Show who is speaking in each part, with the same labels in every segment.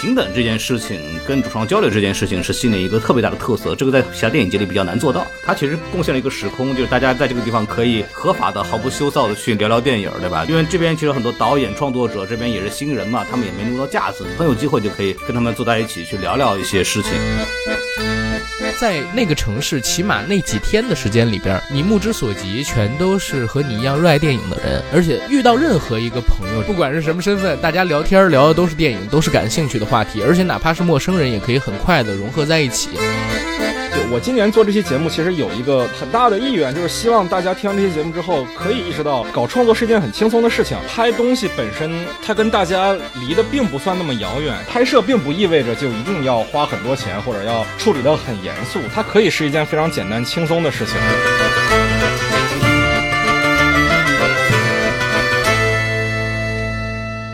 Speaker 1: 平等这件事情跟主创交流这件事情是新的一个特别大的特色，这个在其他电影节里比较难做到。它其实贡献了一个时空，就是大家在这个地方可以合法的、毫不羞臊的去聊聊电影，对吧？因为这边其实很多导演、创作者这边也是新人嘛，他们也没那么多架子，很有机会就可以跟他们坐在一起去聊聊一些事情。
Speaker 2: 在那个城市，起码那几天的时间里边，你目之所及全都是和你一样热爱电影的人，而且遇到任何一个朋友，不管是什么身份，大家聊天聊的都是电影，都是感兴趣的话题，而且哪怕是陌生人，也可以很快的融合在一起。
Speaker 3: 我今年做这期节目，其实有一个很大的意愿，就是希望大家听完这期节目之后，可以意识到，搞创作是一件很轻松的事情。拍东西本身，它跟大家离得并不算那么遥远。拍摄并不意味着就一定要花很多钱，或者要处理得很严肃，它可以是一件非常简单轻松的事情。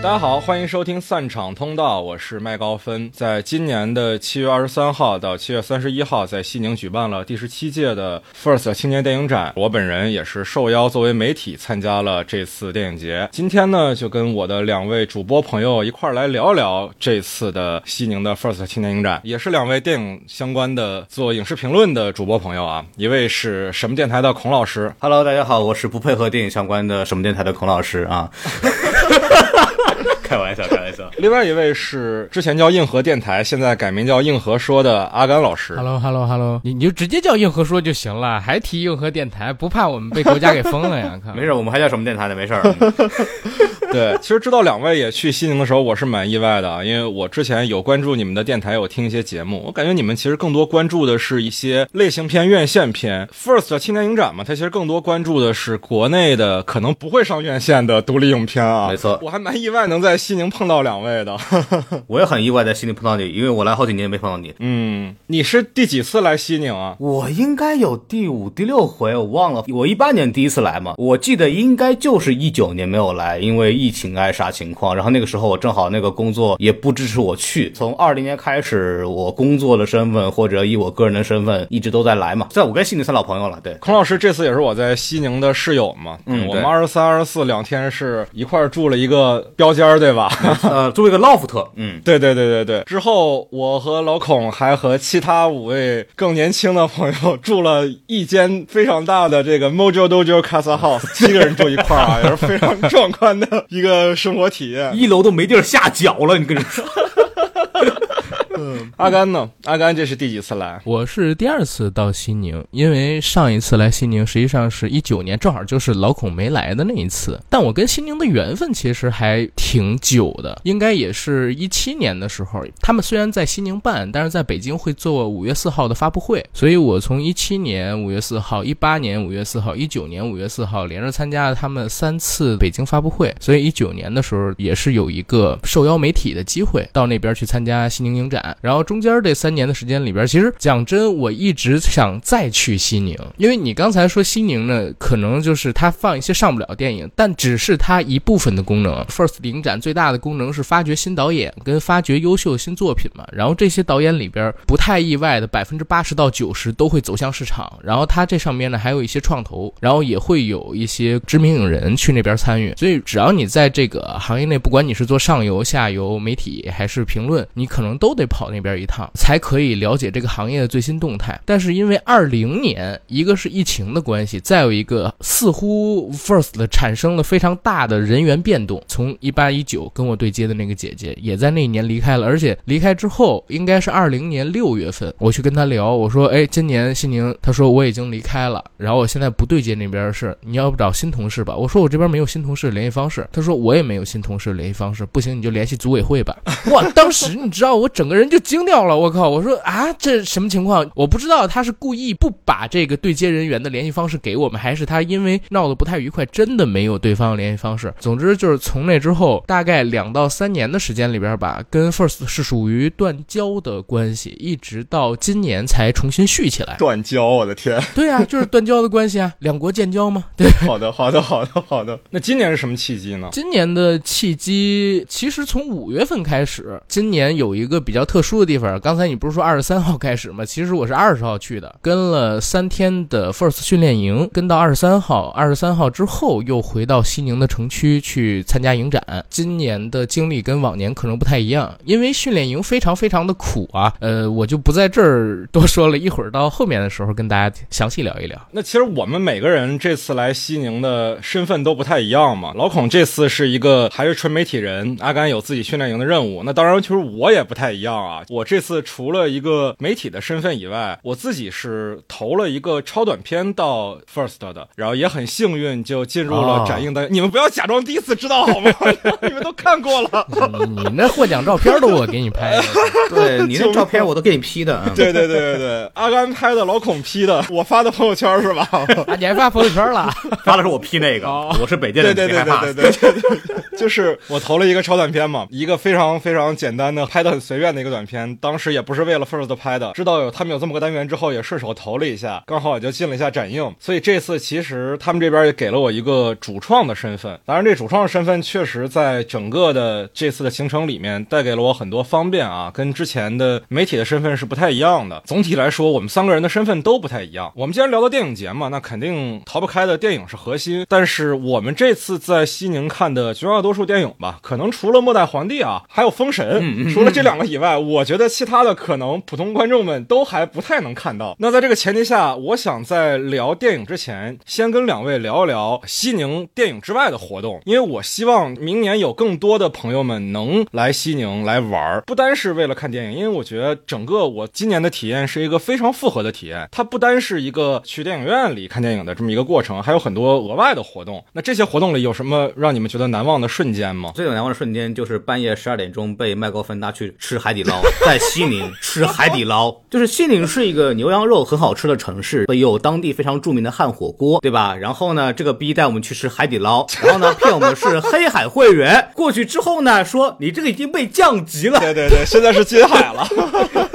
Speaker 3: 大家好，欢迎收听散场通道，我是麦高芬。在今年的七月二十三号到七月三十一号，在西宁举办了第十七届的 First 青年电影展，我本人也是受邀作为媒体参加了这次电影节。今天呢，就跟我的两位主播朋友一块儿来聊聊这次的西宁的 First 青年影展，也是两位电影相关的做影视评论的主播朋友啊。一位是什么电台的孔老师
Speaker 1: ，Hello，大家好，我是不配合电影相关的什么电台的孔老师啊。开玩笑，开玩笑。
Speaker 3: 另外一位是之前叫硬核电台，现在改名叫硬核说的阿甘老师。
Speaker 2: Hello，Hello，Hello，你你就直接叫硬核说就行了，还提硬核电台，不怕我们被国家给封了呀？看，
Speaker 1: 没事，我们还叫什么电台呢，没事儿。
Speaker 3: 对，其实知道两位也去西宁的时候，我是蛮意外的啊，因为我之前有关注你们的电台，有听一些节目，我感觉你们其实更多关注的是一些类型片、院线片。First 青年影展嘛，它其实更多关注的是国内的可能不会上院线的独立影片啊。
Speaker 1: 没错，
Speaker 3: 我还蛮意外能在西宁碰到两位的。
Speaker 1: 我也很意外在西宁碰到你，因为我来好几年没碰到你。
Speaker 3: 嗯，你是第几次来西宁啊？
Speaker 1: 我应该有第五、第六回，我忘了。我一八年第一次来嘛，我记得应该就是一九年没有来，因为。疫情啊啥情况？然后那个时候我正好那个工作也不支持我去。从二零年开始，我工作的身份或者以我个人的身份一直都在来嘛。在我跟西宁算老朋友了。对，
Speaker 3: 孔老师这次也是我在西宁的室友嘛。
Speaker 1: 嗯，
Speaker 3: 我们二十三、二十四两天是一块住了一个标间，对吧？
Speaker 1: 呃，住一个 loft。嗯，
Speaker 3: 对对对对对。之后我和老孔还和其他五位更年轻的朋友住了一间非常大的这个 Mojo Dojo Casa House，七个人住一块儿啊，也是非常壮观的。一个生活体验，
Speaker 1: 一楼都没地儿下脚了，你跟你说。
Speaker 3: 阿甘呢？阿甘这是第几次来？
Speaker 2: 我是第二次到西宁，因为上一次来西宁实际上是一九年，正好就是老孔没来的那一次。但我跟西宁的缘分其实还挺久的，应该也是一七年的时候。他们虽然在西宁办，但是在北京会做五月四号的发布会，所以我从一 七年五月四号、一八年五月四号、一九年五月四号连着参加了他们三次北京发布会，所以一九年的时候也是有一个受邀媒体的机会到那边去参加西宁影展，然后。中间这三年的时间里边，其实讲真，我一直想再去西宁，因为你刚才说西宁呢，可能就是它放一些上不了电影，但只是它一部分的功能。First 影展最大的功能是发掘新导演跟发掘优秀新作品嘛。然后这些导演里边，不太意外的百分之八十到九十都会走向市场。然后它这上面呢还有一些创投，然后也会有一些知名影人去那边参与。所以只要你在这个行业内，不管你是做上游、下游媒体还是评论，你可能都得跑跑那边。一趟才可以了解这个行业的最新动态，但是因为二零年一个是疫情的关系，再有一个似乎 First 产生了非常大的人员变动。从一八一九跟我对接的那个姐姐也在那一年离开了，而且离开之后应该是二零年六月份，我去跟她聊，我说：“哎，今年西宁，她说我已经离开了，然后我现在不对接那边的事你要不找新同事吧？”我说：“我这边没有新同事联系方式。”她说：“我也没有新同事联系方式，不行你就联系组委会吧。”哇，当时你知道我整个人就惊。掉了，我靠！我说啊，这什么情况？我不知道他是故意不把这个对接人员的联系方式给我们，还是他因为闹得不太愉快，真的没有对方的联系方式。总之就是从那之后，大概两到三年的时间里边吧，跟 First 是属于断交的关系，一直到今年才重新续起来。
Speaker 3: 断交，我的天！
Speaker 2: 对啊，就是断交的关系啊，两国建交吗？对。
Speaker 3: 好的，好的，好的，好的。那今年是什么契机呢？
Speaker 2: 今年的契机其实从五月份开始，今年有一个比较特。特殊的地方。刚才你不是说二十三号开始吗？其实我是二十号去的，跟了三天的 First 训练营，跟到二十三号。二十三号之后又回到西宁的城区去参加影展。今年的经历跟往年可能不太一样，因为训练营非常非常的苦啊。呃，我就不在这儿多说了，一会儿到后面的时候跟大家详细聊一聊。
Speaker 3: 那其实我们每个人这次来西宁的身份都不太一样嘛。老孔这次是一个还是纯媒体人，阿甘有自己训练营的任务。那当然，其实我也不太一样。我这次除了一个媒体的身份以外，我自己是投了一个超短片到 First 的，然后也很幸运就进入了展映的。你们不要假装第一次知道好吗？你们都看过了。
Speaker 2: 你你那获奖照片都我给你拍的，
Speaker 1: 对你那照片我都给你 P 的。
Speaker 3: 对对对对对，阿甘拍的，老孔 P 的，我发的朋友圈是吧？
Speaker 2: 啊，你还发朋友圈了？
Speaker 1: 发的是我 P 那个，我是北电的。
Speaker 3: 对对对对对对对，就是我投了一个超短片嘛，一个非常非常简单的，拍的很随便的一个短片。当时也不是为了 First 拍的，知道有他们有这么个单元之后，也顺手投了一下，刚好也就进了一下展映。所以这次其实他们这边也给了我一个主创的身份。当然，这主创的身份确实在整个的这次的行程里面带给了我很多方便啊，跟之前的媒体的身份是不太一样的。总体来说，我们三个人的身份都不太一样。我们既然聊到电影节嘛，那肯定逃不开的电影是核心。但是我们这次在西宁看的绝大多数电影吧，可能除了《末代皇帝》啊，还有《封神》，除了这两个以外，我觉得其他的可能普通观众们都还不太能看到。那在这个前提下，我想在聊电影之前，先跟两位聊一聊西宁电影之外的活动，因为我希望明年有更多的朋友们能来西宁来玩儿，不单是为了看电影，因为我觉得整个我今年的体验是一个非常复合的体验，它不单是一个去电影院里看电影的这么一个过程，还有很多额外的活动。那这些活动里有什么让你们觉得难忘的瞬间吗？
Speaker 1: 最有难忘的瞬间就是半夜十二点钟被麦高芬拉去吃海底捞，在西宁吃海底捞。就是西宁是一个牛羊肉很好吃的城市，有当地非常著名的汉火锅，对吧？然后呢，这个逼带我们去吃海底捞，然后呢骗我们是黑海会员，过去之后呢说你这个已经被降级了。
Speaker 3: 对对对，现在是金海了。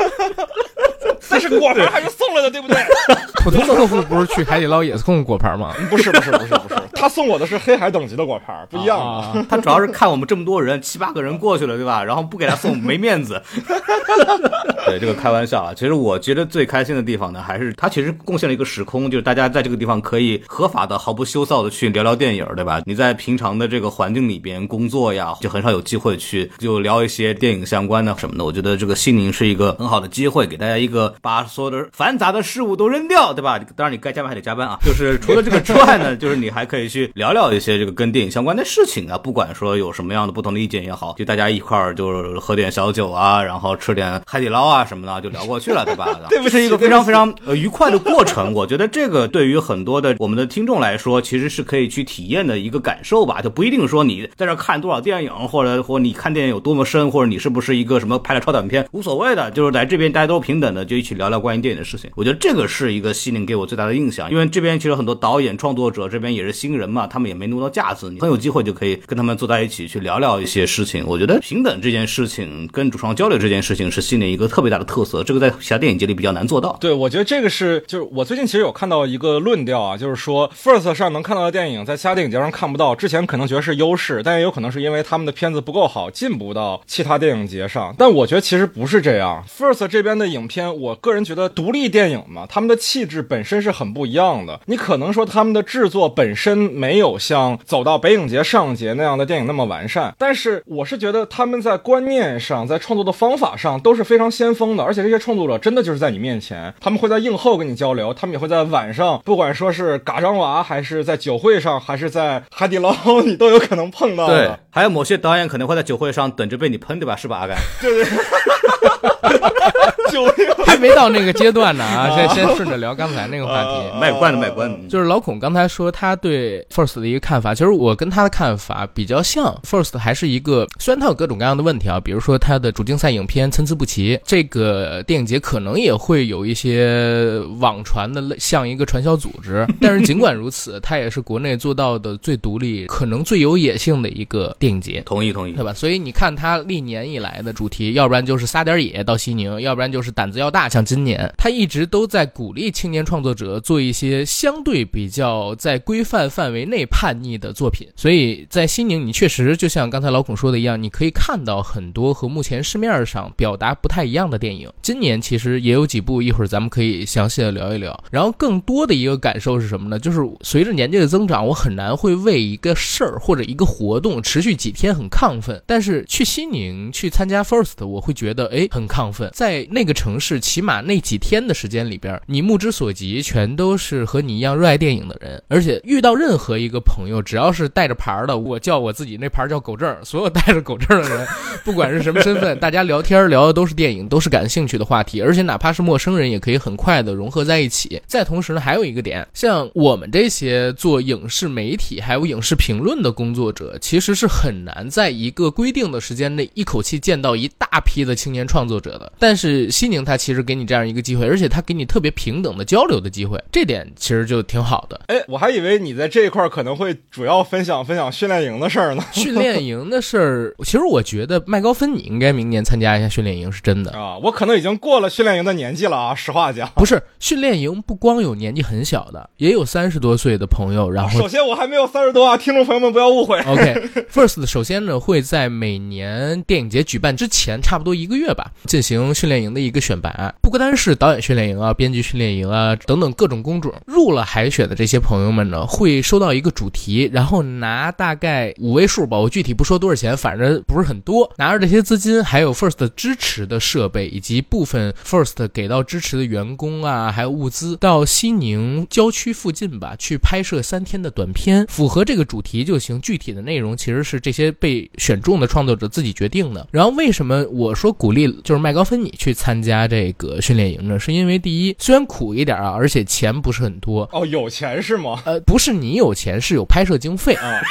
Speaker 3: 但是果盘还是送了的，对不对？
Speaker 2: 普通的客户不是去海底捞也送果盘吗？
Speaker 3: 不是不是不是不是，他送我的是黑海等级的果盘，不一样啊。
Speaker 1: 他主要是看我们这么多人，七八个人过去了，对吧？然后不给他送没面子。对，这个开玩笑啊。其实我觉得最开心的地方呢，还是他其实贡献了一个时空，就是大家在这个地方可以合法的、毫不羞臊的去聊聊电影，对吧？你在平常的这个环境里边工作呀，就很少有机会去就聊一些电影相关的什么的。我觉得这个西宁是一个很好的机会，给大家一个把所有的繁杂的事物都扔掉，对吧？当然你该加班还得加班啊。就是除了这个之外呢，就是你还可以去聊聊一些这个跟电影相关的事情啊。不管说有什么样的不同的意见也好，就大家一块儿就是喝点小酒啊，然后吃点海底捞啊什么的，就聊过去了，对吧？
Speaker 3: 这
Speaker 1: 是一个非常非常呃愉快的过程。我觉得这个对于很多的我们的听众来说，其实是可以去体验的一个感受吧。就不一定说你在这看多少电影，或者或你看电影有多么深，或者你是不是一个什么拍了超短片，无所谓的。就是来这边大家都是平等的，就去聊聊关于电影的事情。我觉得这个是一个西宁给我最大的印象，因为这边其实很多导演创作者这边也是新人嘛，他们也没那么多架子，你很有机会就可以跟他们坐在一起去聊聊一些事情。我觉得平等这件事情跟主创交流这件事情是西宁一个特别大的特色，这个在其他电影节里比较难做到。
Speaker 3: 对，我觉得这个是就是我最近其实有看到一个论调啊，就是说 First 上能看到的电影在其他电影节上看不到，之前可能觉得是优势，但也有可能是因为他们的片子不够好，进不到其他电影节上。但我觉得其实不是这样，First 这边的影片，我个人觉得独立电影嘛，他们的气质本身是很不一样的。你可能说他们的制作本身没有像走到北影节、上影节那样的电影那么完善，但是我是觉得他们在观念上、在创作的方法上都是非常先锋的，而且这些创作者真的就是在你面前，他们会在映后跟你交流，他们也会在晚上，不管说是嘎张娃，还是在酒会上，还是在海底捞，你都有可能碰到。
Speaker 1: 对，还有某些导演可能会在酒会上等着被你喷，对吧？是吧，阿甘？
Speaker 3: 对对。酒
Speaker 2: 还没到那个阶段呢啊！先先顺着聊刚才那个话题，
Speaker 1: 卖关子卖关子。
Speaker 2: 就是老孔刚才说他对 First 的一个看法，其实我跟他的看法比较像。First 还是一个，虽然他有各种各样的问题啊，比如说他的主竞赛影片参差不齐，这个电影节可能也会有一些网传的像一个传销组织。但是尽管如此，他也是国内做到的最独立、可能最有野性的一个电影节。
Speaker 1: 同意同意，
Speaker 2: 对吧？所以你看他历年以来的主题，要不然就是撒点野，野到西宁，要不然就是胆子要大，像今年，他一直都在鼓励青年创作者做一些相对比较在规范范围内叛逆的作品。所以在西宁，你确实就像刚才老孔说的一样，你可以看到很多和目前市面上表达不太一样的电影。今年其实也有几部，一会儿咱们可以详细的聊一聊。然后更多的一个感受是什么呢？就是随着年纪的增长，我很难会为一个事儿或者一个活动持续几天很亢奋，但是去西宁去参加 First，我会觉得哎很亢奋。在那个城市，起码那几天的时间里边，你目之所及全都是和你一样热爱电影的人，而且遇到任何一个朋友，只要是带着牌的，我叫我自己那牌叫狗证，所有带着狗证的人，不管是什么身份，大家聊天聊的都是电影，都是感兴趣的话题，而且哪怕是陌生人，也可以很快的融合在一起。再同时呢，还有一个点，像我们这些做影视媒体还有影视评论的工作者，其实是很难在一个规定的时间内一口气见到一大批的青年创作者的。但是西宁它其实给你这样一个机会，而且它给你特别平等的交流的机会，这点其实就挺好的。
Speaker 3: 哎，我还以为你在这一块可能会主要分享分享训练营的事儿呢。
Speaker 2: 训练营的事儿，其实我觉得麦高芬你应该明年参加一下训练营，是真的。
Speaker 3: 啊，我可能已经过了训练营的年纪了啊，实话讲。
Speaker 2: 不是训练营不光有年纪很小的，也有三十多岁的朋友。然后
Speaker 3: 首先我还没有三十多啊，听众朋友们不要误会。
Speaker 2: OK，First 首先呢会在每年电影节举办之前差不多一个月吧，进行训练营的一个选拔。不单是导演训练营啊、编剧训练营啊等等各种工种，入了海选的这些朋友们呢，会收到一个主题，然后拿大概五位数吧，我具体不说多少钱，反正不是很多。拿着这些资金，还有 First 支持的设备，以及部分 First 给到支持的员工啊，还有物资，到西宁郊区附近吧，去拍摄三天的短片，符合这个主题就行。具体的内容其实是这些被选中的创作者自己决定的。然后为什么我说鼓励就是麦高芬你去参加这个训练营呢？是因为第一，虽然苦一点啊，而且钱不是很多。
Speaker 3: 哦，有钱是吗？
Speaker 2: 呃，不是你有钱，是有拍摄经费。
Speaker 3: 啊，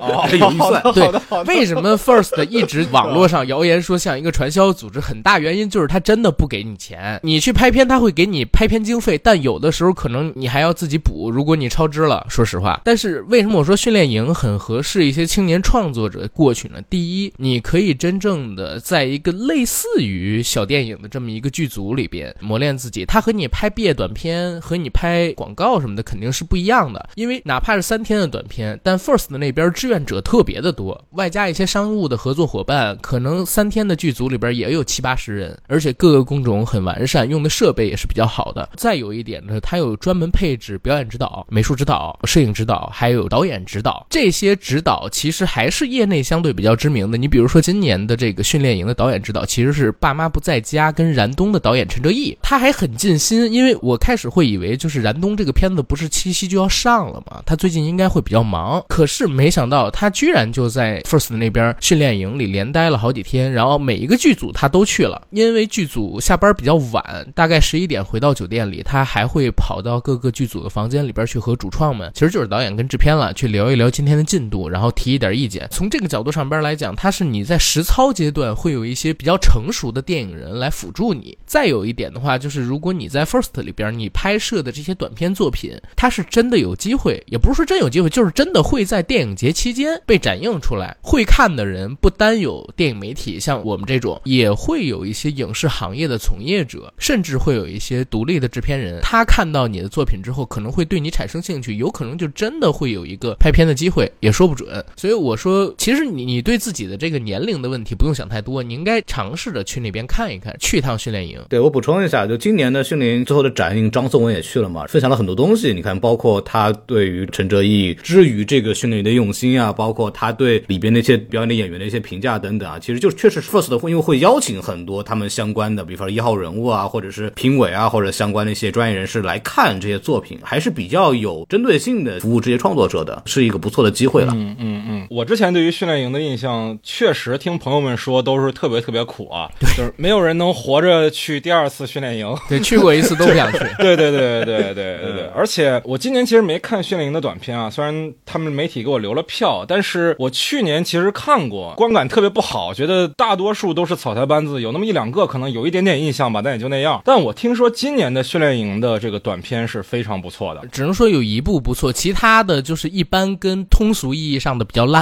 Speaker 3: 哦，
Speaker 1: 有预算
Speaker 2: 对。为什么 First 一直网络上谣言说像一个传销组织？很大原因就是他真的不给你钱，你去拍片他会给你拍片经费，但有的时候可能你还要自己补，如果你超支了。说实话，但是为什么我说训练营很合适一些青年创作者过去呢？第一，你可以真正的在一个类似于小电影的这这么一个剧组里边磨练自己，他和你拍毕业短片和你拍广告什么的肯定是不一样的，因为哪怕是三天的短片，但 First 的那边志愿者特别的多，外加一些商务的合作伙伴，可能三天的剧组里边也有七八十人，而且各个工种很完善，用的设备也是比较好的。再有一点呢，它有专门配置表演指导、美术指导、摄影指导，还有导演指导。这些指导其实还是业内相对比较知名的。你比如说今年的这个训练营的导演指导，其实是《爸妈不在家》跟燃冬的导演陈哲艺，他还很尽心。因为我开始会以为就是燃冬这个片子不是七夕就要上了嘛，他最近应该会比较忙。可是没想到他居然就在 First 那边训练营里连待了好几天，然后每一个剧组他都去了。因为剧组下班比较晚，大概十一点回到酒店里，他还会跑到各个剧组的房间里边去和主创们，其实就是导演跟制片了，去聊一聊今天的进度，然后提一点意见。从这个角度上边来讲，他是你在实操阶段会有一些比较成熟的电影人来辅辅助你。再有一点的话，就是如果你在 First 里边你拍摄的这些短片作品，它是真的有机会，也不是说真有机会，就是真的会在电影节期间被展映出来。会看的人不单有电影媒体，像我们这种，也会有一些影视行业的从业者，甚至会有一些独立的制片人。他看到你的作品之后，可能会对你产生兴趣，有可能就真的会有一个拍片的机会，也说不准。所以我说，其实你你对自己的这个年龄的问题不用想太多，你应该尝试着去那边看一看，去一趟训练营。
Speaker 1: 对我补充一下，就今年的训练营最后的展映，张颂文也去了嘛，分享了很多东西。你看，包括他对于陈哲艺之于这个训练营的用心啊，包括他对里边那些表演的演员的一些评价等等啊，其实就确实是 First 会因为会邀请很多他们相关的，比方说一号人物啊，或者是评委啊，或者相关的一些专业人士来看这些作品，还是比较有针对性的服务这些创作者的，是一个不错的机会了。
Speaker 3: 嗯嗯嗯，我之前对于训练营的印象，确实听朋友们说都是特别特别苦啊，就是没有人能活着去第二次训练营。
Speaker 2: 对，去过一次都不想去。
Speaker 3: 对对对对对对 对，而且我今年其实没看训练营的短片啊，虽然他们媒体给我留了票，但是我去年其实看过，观感特别不好，觉得大多数都是草台班子，有那么一两个可能有一点点印象吧，但也就那样。但我听说今年的训练营的这个短片是非常不错的，
Speaker 2: 只能说有一部不错，其他的就是一般，跟通俗意义上的比较烂。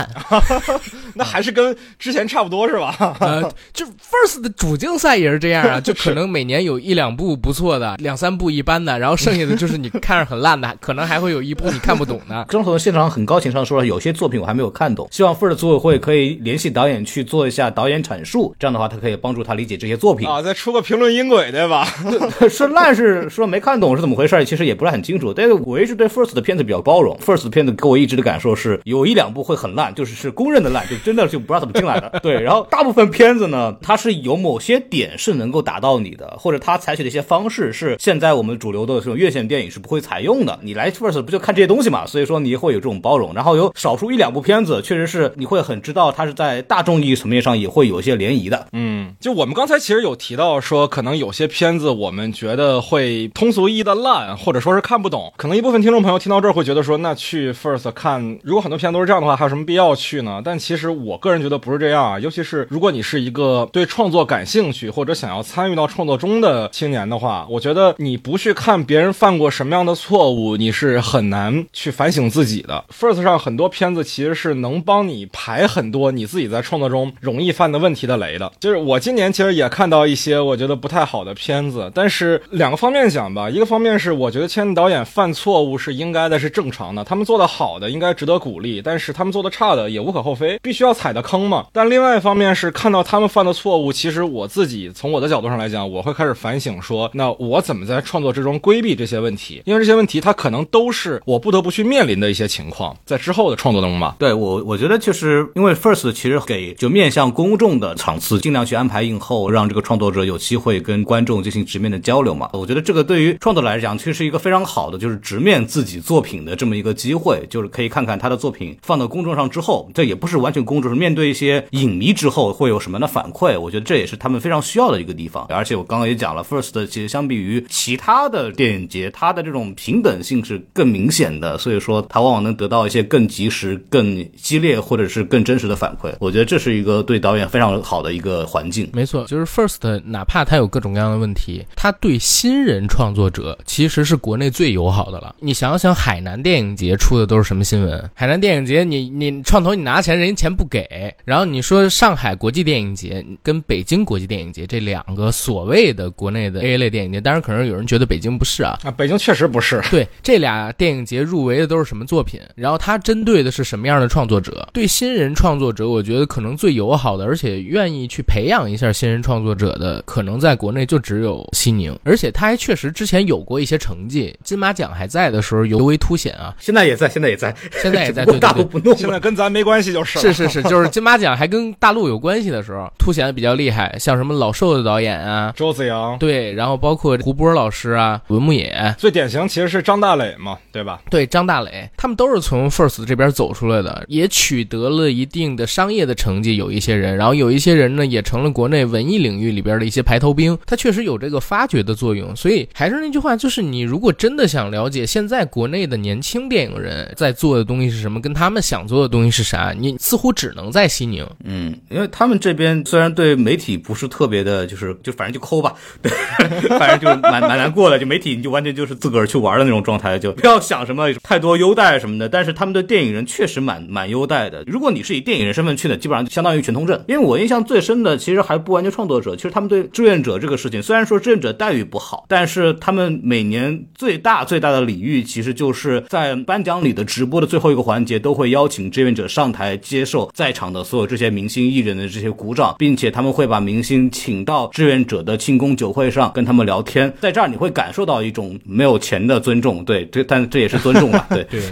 Speaker 3: 那还是跟之前差不多是吧？
Speaker 2: 呃，就 First 的主竞赛也是这样啊，就可能每年有一两部不错的，两三部一般的，然后剩下的就是你看着很烂的，可能还会有一部你看不懂的。
Speaker 1: 张总现场很高情商说了，有些作品我还没有看懂，希望 First 组委会可以联系导演去做一下导演阐述，这样的话他可以帮助他理解这些作品。
Speaker 3: 啊，再出个评论音轨对吧？
Speaker 1: 说烂是说没看懂是怎么回事，其实也不是很清楚。但是我一直对 First 的片子比较包容，First 的片子给我一直的感受是有一两部会很烂，就是是公认的烂，就真的就不知道怎么进来的。对，然后大部分片子呢，它是有某些点是能够打到你的，或者它采取的一些方式是现在我们主流的这种院线电影是不会采用的。你来 First 不就看这些东西嘛？所以说你会有这种包容。然后有少数一两部片子，确实是你会很知道它是在大众意义层面上也会有一些涟漪的。
Speaker 3: 嗯，就我们刚才其实有提到说，可能有些片子我们觉得会通俗意义的烂，或者说是看不懂。可能一部分听众朋友听到这儿会觉得说，那去 First 看，如果很多片子都是这样的话，还有什么必要去呢？但其实我个人觉得不是这样啊。尤其是如果你是一个对创作感兴趣或者想要参与到创作中的青年的话，我觉得你不去看别人犯过什么样的错误，你是很难去反省自己的。First 上很多片子其实是能帮你排很多你自己在创作中容易犯的问题的雷的。就是我今年其实也看到一些我觉得不太好的片子，但是两个方面讲吧，一个方面是我觉得千导演犯错误是应该的，是正常的，他们做的好的应该值得鼓励，但是他们做的差大的也无可厚非，必须要踩的坑嘛。但另外一方面是看到他们犯的错误，其实我自己从我的角度上来讲，我会开始反省说，那我怎么在创作之中规避这些问题？因为这些问题它可能都是我不得不去面临的一些情况，在之后的创作当中嘛。
Speaker 1: 对我，我觉得就是因为 First 其实给就面向公众的场次，尽量去安排映后，让这个创作者有机会跟观众进行直面的交流嘛。我觉得这个对于创作来讲，其实是一个非常好的，就是直面自己作品的这么一个机会，就是可以看看他的作品放到公众上之后，这也不是完全公众，是面对一些影迷之后会有什么样的反馈。我觉得这也是他们非常需要的一个地方。而且我刚刚也讲了，First 其实相比于其他的电影节，它的这种平等性是更明显的，所以说它往往能得到一些更及时、更激烈或者是更真实的反馈。我觉得这是一个对导演非常好的一个环境。
Speaker 2: 没错，就是 First，哪怕它有各种各样的问题，它对新人创作者其实是国内最友好的了。你想想，海南电影节出的都是什么新闻？海南电影节，你你创投你拿钱，人家钱不给。然后你说上海国际电影节跟北京国际电影节这两个所谓的国内的 A 类电影节，当然可能有人觉得北京不是啊。
Speaker 3: 啊，北京确实不是。
Speaker 2: 对，这俩电影节入围的都是什么作品？然后它针对的是什么样的创作者？对新人创作者，我觉得可能最友好的，而且愿意去培养一下新人创作者的，可能在国内就只有西宁。而且他还确实之前有过一些成绩，金马奖还在的时候尤为凸显啊。
Speaker 1: 现在也在，现在也在，
Speaker 2: 现在也在，
Speaker 1: 大陆
Speaker 2: 对对
Speaker 1: 不弄了。
Speaker 3: 现在跟咱没关系就是了。
Speaker 2: 是是是，就是金马奖还跟大陆有关系的时候，凸显的比较厉害，像什么老寿的导演啊，
Speaker 3: 周子阳，
Speaker 2: 对，然后包括胡波老师啊，文牧野，
Speaker 3: 最典型其实是张大磊嘛，对吧？
Speaker 2: 对，张大磊，他们都是从 First 这边走出来的，也取得了一定的商业的成绩。有一些人，然后有一些人呢，也成了国内文艺领域里边的一些排头兵。他确实有这个发掘的作用。所以还是那句话，就是你如果真的想了解现在国内的年轻电影人在做的东西是什么，跟他们想做的东西是啥，你似乎只能在西宁。
Speaker 1: 嗯，因为他们这边虽然对媒体不是特别的，就是就反正就抠吧，对，反正就蛮蛮难过的。就媒体你就完全就是自个儿去玩的那种状态，就不要想什么太多优待什么的。但是他们对电影人确实蛮蛮优待的。如果你是以电影人身份去的，基本上就相当于全通证。因为我印象最深的，其实还不完全创作者，其实他们对志愿者这个事情，虽然说志愿者待遇不好，但是他们每年最大最大的礼遇，其实就是在颁奖礼的直播的最后一个环节，都会邀请这愿者上台接受在场的所有这些明星艺人的这些鼓掌，并且他们会把明星请到志愿者的庆功酒会上跟他们聊天，在这儿你会感受到一种没有钱的尊重，对，这但这也是尊重吧，对。
Speaker 2: 对，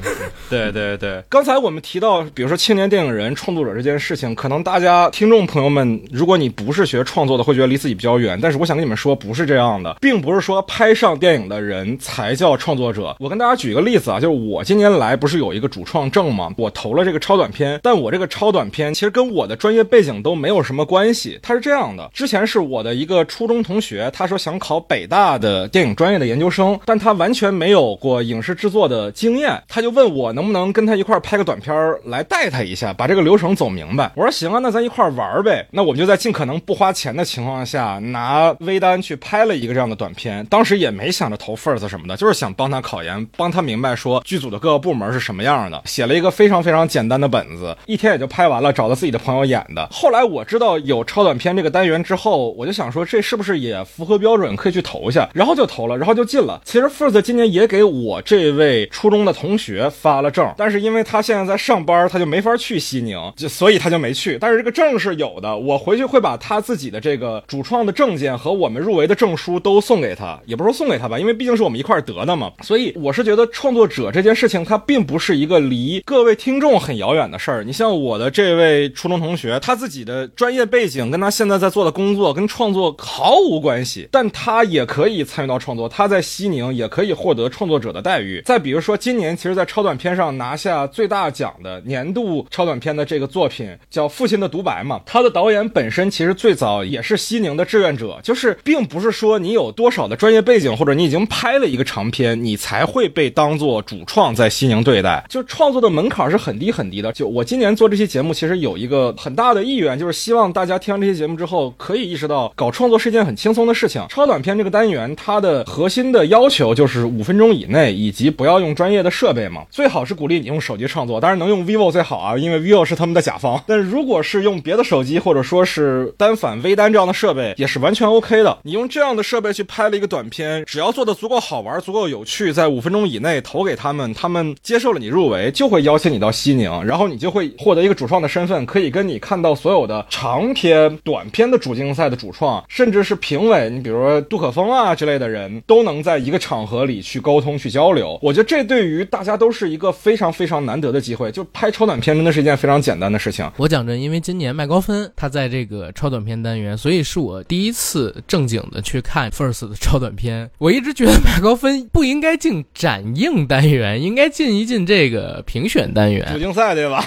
Speaker 3: 对对对，刚才我们提到，比如说青年电影人创作者这件事情，可能大家听众朋友们，如果你不是学创作的，会觉得离自己比较远。但是我想跟你们说，不是这样的，并不是说拍上电影的人才叫创作者。我跟大家举一个例子啊，就是我今年来不是有一个主创证吗？我投了这个超短片，但我这个超短片其实跟我的专业背景都没有什么关系。它是这样的，之前是我的一个初中同学，他说想考北大的电影专业的研究生，但他完全没有过影视制作的经验，他就问我能不能跟他一块儿拍个短片来带他一下，把这个流程走明白。我说行啊，那咱一块儿玩儿呗。那我们就在尽可能不花钱的情况下，拿微单去拍了一个这样的短片。当时也没想着投 first 什么的，就是想帮他考研，帮他明白说剧组的各个部门是什么样的。写了一个非常非常简单的本子，一天也就拍完了，找了自己的朋友演的。后来我知道有超短片这个单元之后，我就想说这是不是也符合标准，可以去投一下，然后就投了，然后就进了。其实 First 今年也给我这位初中的同学发了证，但是因为他现在在上班，他就没法去西宁，就所以他就没去。但是这个证是有的，我回去会把他自己的这个主创的证件和我们入围的证书都送给他，也不是说送给他吧，因为毕竟是我们一块得的嘛。所以我是觉得创作者这件事情，它并不是一个离各位听众很遥遥远的事儿。你像我的这位初中同学，他自己的专业背景跟他现在在做的工作跟创作毫无关系，但他也可以参与到创作，他在西宁也可以获得创作者的待遇。再比如说，今年其实，在超短片上拿下最大奖的年度超短片的这个作品叫《父亲的独白》嘛，他的导演本身其实最早也是西宁的志愿者，就是并不是说你有多少的专业背景或者你已经拍了一个长片，你才会被当做主创在西宁对待。就创作的门槛是很低很低的。就我今年做这期节目，其实有一个很大的意愿，就是希望大家听完这期节目之后，可以意识到搞创作是一件很轻松的事情。超短片这个单元，它的核心的要求就是五分钟以内，以及不要用专业的设备嘛，最好是鼓励你用手机创作，当然能用 vivo 最好啊，因为 vivo 是他们的甲方。但如果是用别的手机或者说是单反、微单这样的设备，也是完全 OK 的。你用这样的设备去拍了一个短片，只要做的足够好玩、足够有趣，在五分钟以内投给他们，他们接受了你入围，就会邀请你到西宁，然后你就会获得一个主创的身份，可以跟你看到所有的长片、短片的主竞赛的主创，甚至是评委，你比如说杜可风啊之类的人，都能在一个场合里去沟通、去交流。我觉得这对于大家都是一个非常非常难得的机会。就拍超短片真的是一件非常简单的事情。
Speaker 2: 我讲真，因为今年麦高芬他在这个超短片单元，所以是我第一次正经的去看 First 的超短片。我一直觉得麦高芬不应该进展映单元，应该进一进这个评选单元。
Speaker 3: 主竞赛对吧？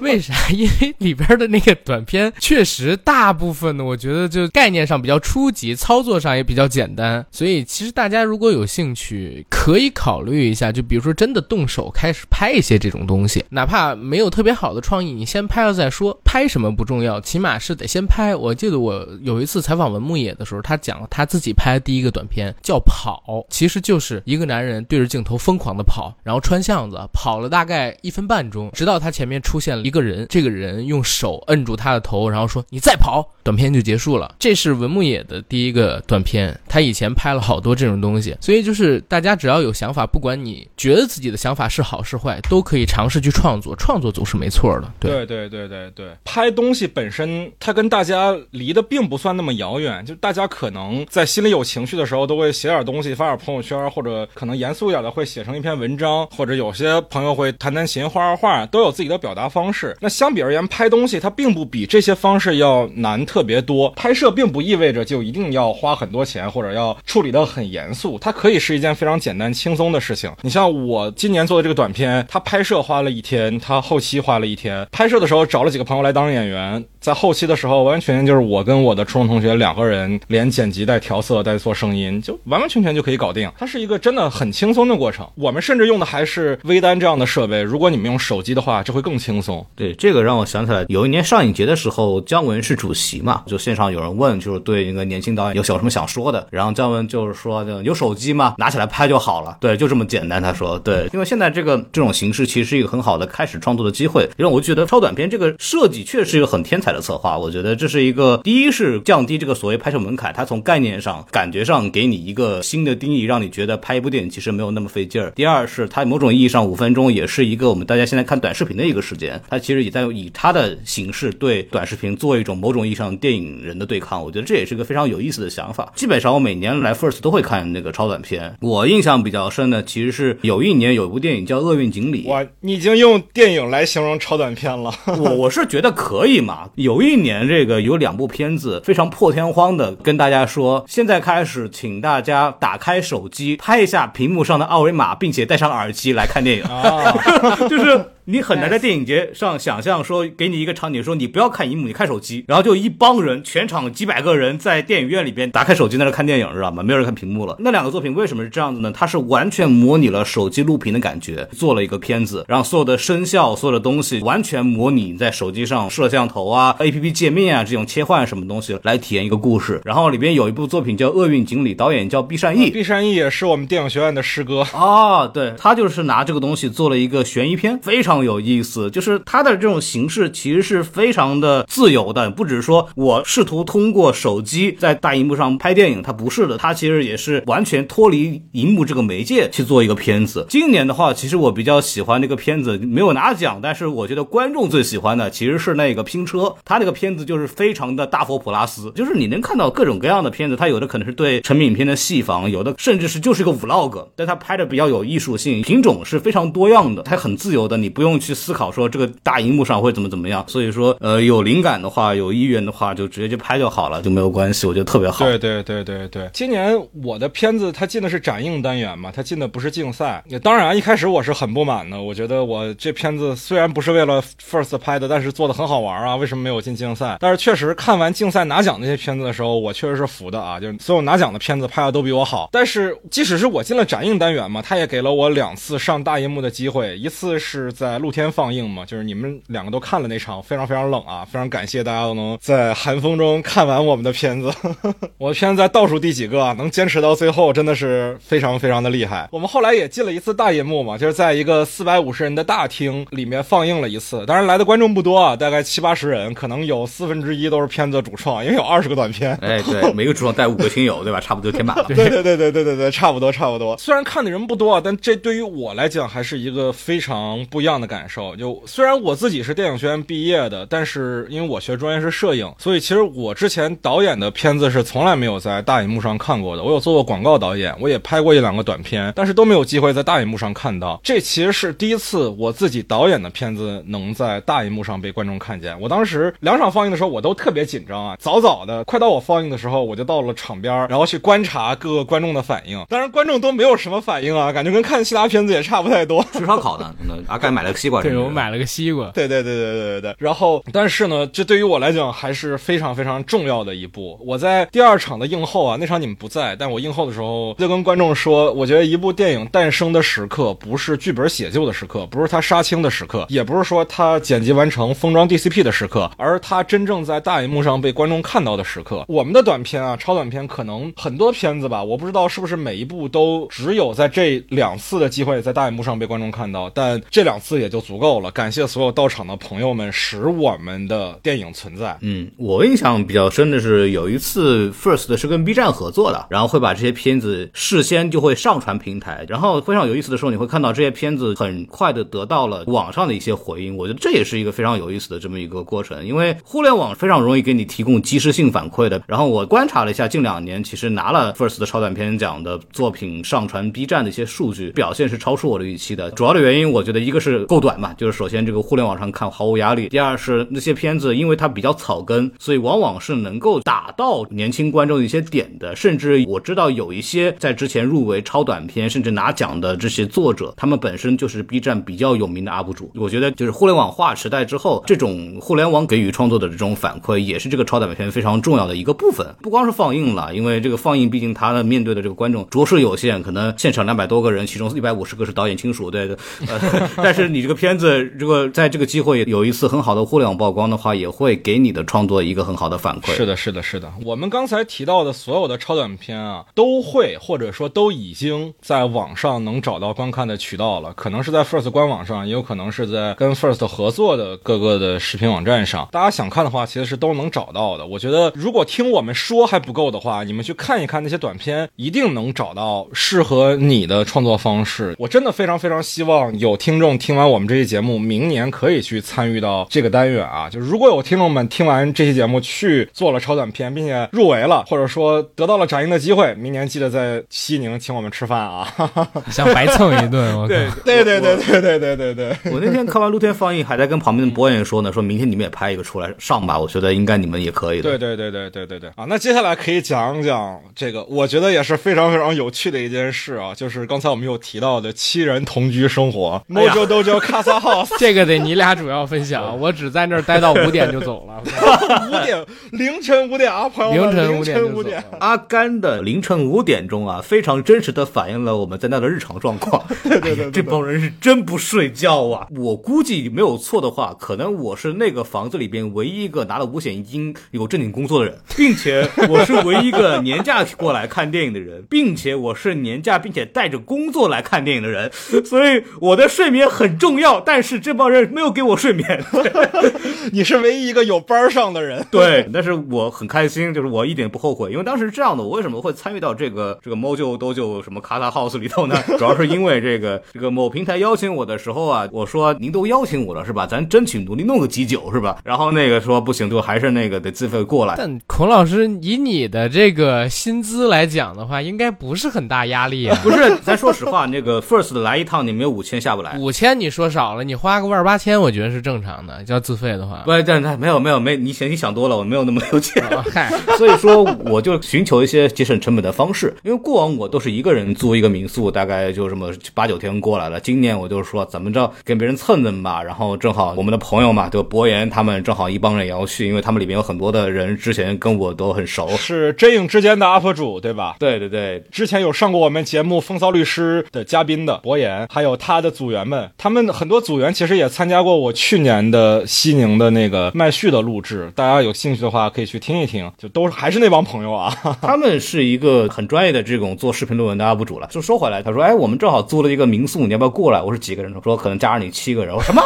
Speaker 2: 为啥？因为里边的那个短片确实大部分的，我觉得就概念上比较初级，操作上也比较简单。所以其实大家如果有兴趣，可以考虑一下。就比如说真的动手开始拍一些这种东西，哪怕没有特别好的创意，你先拍了再说。拍什么不重要，起码是得先拍。我记得我有一次采访文牧野的时候，他讲他自己拍的第一个短片叫《跑》，其实就是一个男人对着镜头疯狂的跑，然后穿巷子，跑了大概一分半钟，直到他前面出现了一个人，这个人用手摁住他的头，然后说：“你再跑。”短片就结束了。这是文牧野的第一个短片，他以前拍了好多这种东西，所以就是大家只要有想法，不管你觉得自己的想法是好是坏，都可以尝试去创作，创作总是没错的。
Speaker 3: 对对对对对，拍东西本身它跟大家离得并不算那么遥远，就大家可能在心里有情绪的时候，都会写点东西发点朋友圈，或者可能严肃一点的会写成一篇文章，或者有些朋友会弹弹琴、画画画，都有自己的表达方式。那相比而言，拍东西它并不比这些方式要难特别多。拍摄并不意味着就一定要花很多钱，或者要处理得很严肃，它可以是一件非常简单轻松的事情。你像我今年做的这个短片，它拍摄花了一天，它后期花了一天。拍摄的时候找了几个朋友来当演员，在后期的时候完全就是我跟我的初中同学两个人，连剪辑带调色带做声音，就完完全全就可以搞定。它是一个真的很轻松的过程。我们甚至用的还是微单这样的设备，如果你们用手机的话，这会更轻松。
Speaker 1: 对，这个让我想起来，有一年上影节的时候，姜文是主席嘛，就线上有人问，就是对那个年轻导演有有什么想说的，然后姜文就是说，有手机吗？拿起来拍就好了。对，就这么简单。他说，对，因为现在这个这种形式其实是一个很好的开始创作的机会，因为我觉得超短片这个设计确实是一个很天才的策划。我觉得这是一个，第一是降低这个所谓拍摄门槛，它从概念上、感觉上给你一个新的定义，让你觉得拍一部电影其实没有那么费劲儿。第二是它某种意义上五分钟也是一个我们大家现在看短视频的一个时间，它其实也在以它的形式对短视频做一种某种意义上电影人的对抗。我觉得这也是一个非常有意思的想法。基本上我每年来 First 都会看那个超短片。我印象比较深的其实是有一年有一部电影叫《厄运锦鲤》。
Speaker 3: 哇，你已经用电影来形容超短片了。
Speaker 1: 我我是觉得可以嘛。有一年这个有两部片子非常破天荒的跟大家说，现在开始请大家打开手机拍一下屏幕上的二维码，并且戴上耳机来看电影。就是你很难在电影节上想象说，给你一个场景说你不要看荧幕，你看手机，然后就一帮人，全场几百个人在电影院里边打开手机在那看电影，知道吗？没有人看屏幕了。那两个作品为什么是这样子呢？它是完全模拟了手机录屏的感觉，做了一个片子，然后所有的声效、所有的东西完全模拟在手机上摄像头啊、A P P 界面啊这种切换什么东西来体验一个故事。然后里边有一部作品叫《厄运锦鲤》，导演叫毕善义。
Speaker 3: 毕善义也是我们电影学院的师哥
Speaker 1: 啊，对他就是拿这个东西做了一个悬疑片，非常。常有意思，就是它的这种形式其实是非常的自由的，不只是说我试图通过手机在大荧幕上拍电影，它不是的，它其实也是完全脱离荧幕这个媒介去做一个片子。今年的话，其实我比较喜欢那个片子，没有拿奖，但是我觉得观众最喜欢的其实是那个拼车，它那个片子就是非常的大佛普拉斯，就是你能看到各种各样的片子，它有的可能是对成品片的戏仿，有的甚至是就是一个 vlog，但它拍的比较有艺术性，品种是非常多样的，它很自由的，你不用不用去思考说这个大荧幕上会怎么怎么样。所以说，呃，有灵感的话，有意愿的话，就直接去拍就好了，就没有关系，我觉得特别好。
Speaker 3: 对对对对对，今年我的片子它进的是展映单元嘛，它进的不是竞赛。也当然，一开始我是很不满的，我觉得我这片子虽然不是为了 First 拍的，但是做的很好玩啊，为什么没有进竞赛？但是确实看完竞赛拿奖那些片子的时候，我确实是服的啊，就所有拿奖的片子拍的都比我好。但是即使是我进了展映单元嘛，他也给了我两次上大荧幕的机会，一次是在露天放映嘛，就是你们两个都看了那场，非常非常冷啊，非常感谢大家都能在寒风中看完我们的片子。我的片子在倒数第几个，能坚持到最后，真的是非常非常的厉害。我们后来也进了一次大银幕嘛，就是在一个四百五十人的大厅里面放映了一次，当然来的观众不多啊，大概七八十人，可能有四分之一都是片子主创，因为有二十个短片。
Speaker 1: 哎，对，每个主创带五个亲友，对吧？差不多填满了。
Speaker 3: 对对对对对对对，差不多差不多。虽然看的人不多，但这对于我来讲还是一个非常不一样的感受。就虽然我自己是电影学院毕业的，但是因为我学专业是摄影，所以其实我之前导演的片子是从来没有在大荧幕上看过的。我有做过广告导演，我也拍过一两个短片，但是都没有机会在大荧幕上看到。这其实是第一次我自己导演的片子能在大荧幕上被观众看见。我当时两场放映的时候，我都特别紧张啊。早早的，快到我放映的时候，我就到了场边，然后去观察各个观众的反应。当然，观众都没有什么反应啊，感觉跟看其他片子也差不太多。
Speaker 1: 吃烧烤呢，阿甘买了个西瓜。
Speaker 2: 对，我买了个西瓜。
Speaker 3: 对对对对对对对。然后，但是呢，这对于我来讲还是非常非常重要的一步。我在第二场的映后啊，那场你们不在，但我映后的时候就跟观众说，我觉得一部电影诞生的时刻，不是剧本写就的时刻，不是它杀青的时刻，也不是说它剪辑完成封装 DCP 的时刻，而它真正在大荧幕上被观众看到的时刻。我们的短片啊，超短片，可能很多片子吧，我不知道是不是每一部都只有在这两次的机会在大荧幕上被观众看到，但这两次也就足够了。感谢所有到场的朋友们，使我们的电影存在。
Speaker 1: 嗯，我印象比较深的是有一次 First 是跟 B 站合作的，然后会把这些片子事先就会上传平台，然后非常有意思的时候，你会看到这些片子很快的得到了网上的一些回应。我觉得这也是一个非常有意思的这么一个过程，因为互联网非常容易给你提供及时性反馈的。然后我观察了一下，近两年其实拿了 First 的超短片奖的作品上传 B 站的一些数据表现是超出我的预期的。主要的原因，我觉得一个是够短嘛，就是首先这个互联网上看毫无压力；第二是那些片子因为它比较草根，所以往往是能够打到年轻观众的一些点的。甚至我知道有一些在之前入围超短片甚至拿奖的这些作者，他们本身就是 B 站比较有名的 UP 主。我觉得就是互联网化时代之后，这种互联网给予创作的这种反馈，也是这个超短片非常重要的一个部分。不光是放映了，因为这个放映毕竟它的面对的这个观众着实有限，可能现场两百多个人，其中一百五十个是导演亲属，对对。呃，但是你这个片子如果在这个机会有一次很好的互联网曝光的话，也会给你的创作一个很好的反馈。
Speaker 3: 是的，是的，是的。我们刚才提到的所有的超短片啊，都会或者说都已经在网上能找到观看的渠道了，可能是在 First 官网上，也有可能是在跟 First 合作的各个的视频网站上。大家想看的话，其实是都能找到的。我觉得，如果听我们说还不够的话，你们去看一看那些短片，一定能找到适合你的创作方式。我真的非常非常希望有听众听完我们这期节目，明年可以去参与到这个单元啊！就如果有听众们听完这期节目去做了超短片，并且入围了，或者说得到了展映的机会，明年记得在西宁请我们吃饭啊！
Speaker 2: 想白蹭一顿，我
Speaker 3: 对对对对对对对对对。
Speaker 1: 我那天看完露天放映，还在跟旁边的播音说呢，说明天你们也拍一个出来上吧，我觉得应该你们也可以的。
Speaker 3: 对对对对对对对啊！那接下来可以讲讲这个，我觉得也是非常非常有趣的一件事啊，就是刚才我们有提到的七人同居生活，Mojo Dojo Casa House，
Speaker 2: 这个得你俩主要分享，我只在那儿待到五点就走了。
Speaker 3: 五点凌晨五点啊，朋友们，凌晨五点，
Speaker 1: 阿甘的凌晨五点钟啊，非常真实的反映了我们在那的日常状况。
Speaker 3: 对对对，
Speaker 1: 这帮人是真不睡觉啊！我估计没有错的话，可能我是那个房子里边唯一一个拿了五险一金有正经工作的人，并且我是唯一一个年假过来看电影的人，并且我是年假并且带着工作来看电影的人，所以我的睡眠很重。重要，但是这帮人没有给我睡眠。
Speaker 3: 你是唯一一个有班上的人。
Speaker 1: 对，但是我很开心，就是我一点不后悔，因为当时是这样的，我为什么会参与到这个这个 Mojo Dojo 什么 Kata House 里头呢？主要是因为这个这个某平台邀请我的时候啊，我说您都邀请我了是吧？咱争取努力弄个几九是吧？然后那个说不行，就还是那个得自费过来。
Speaker 2: 但孔老师以你的这个薪资来讲的话，应该不是很大压力啊。
Speaker 1: 不是，咱说实话，那个 First 来一趟你没有五千下不来。
Speaker 2: 五千你说少了，你花个万八千，我觉得是正常的，要自费的话。
Speaker 1: 不，但但没有没有没，你嫌你想多了，我没有那么有钱。
Speaker 2: 嗨，
Speaker 1: 所以说我就寻求一些节省成本的方式，因为过往我都是一个人租一个民宿，大概就这么八九天过来了。今年我就说怎么着跟别人蹭蹭吧，然后正好我们的朋友嘛，就博言他们正好一帮人也要去，因为他们里面有很多的人之前跟我都很熟。
Speaker 3: 是真影之间的 UP 主对吧？
Speaker 1: 对对对，
Speaker 3: 之前有上过我们节目《风骚律师》的嘉宾的博言，还有他的组员们，他们很多组员其实也参加过我去年的西宁的那个麦序的录制，大家有兴趣的话可以去听一听，就都还是那帮朋友啊。
Speaker 1: 他们是一个很专业的这种做视频论文的 UP 主了。就说回来，他说：“哎，我们正好租了一个民宿，你要不要过来？”我说：“几个人？”说：“可能加上你七个人。”我说：“什么？”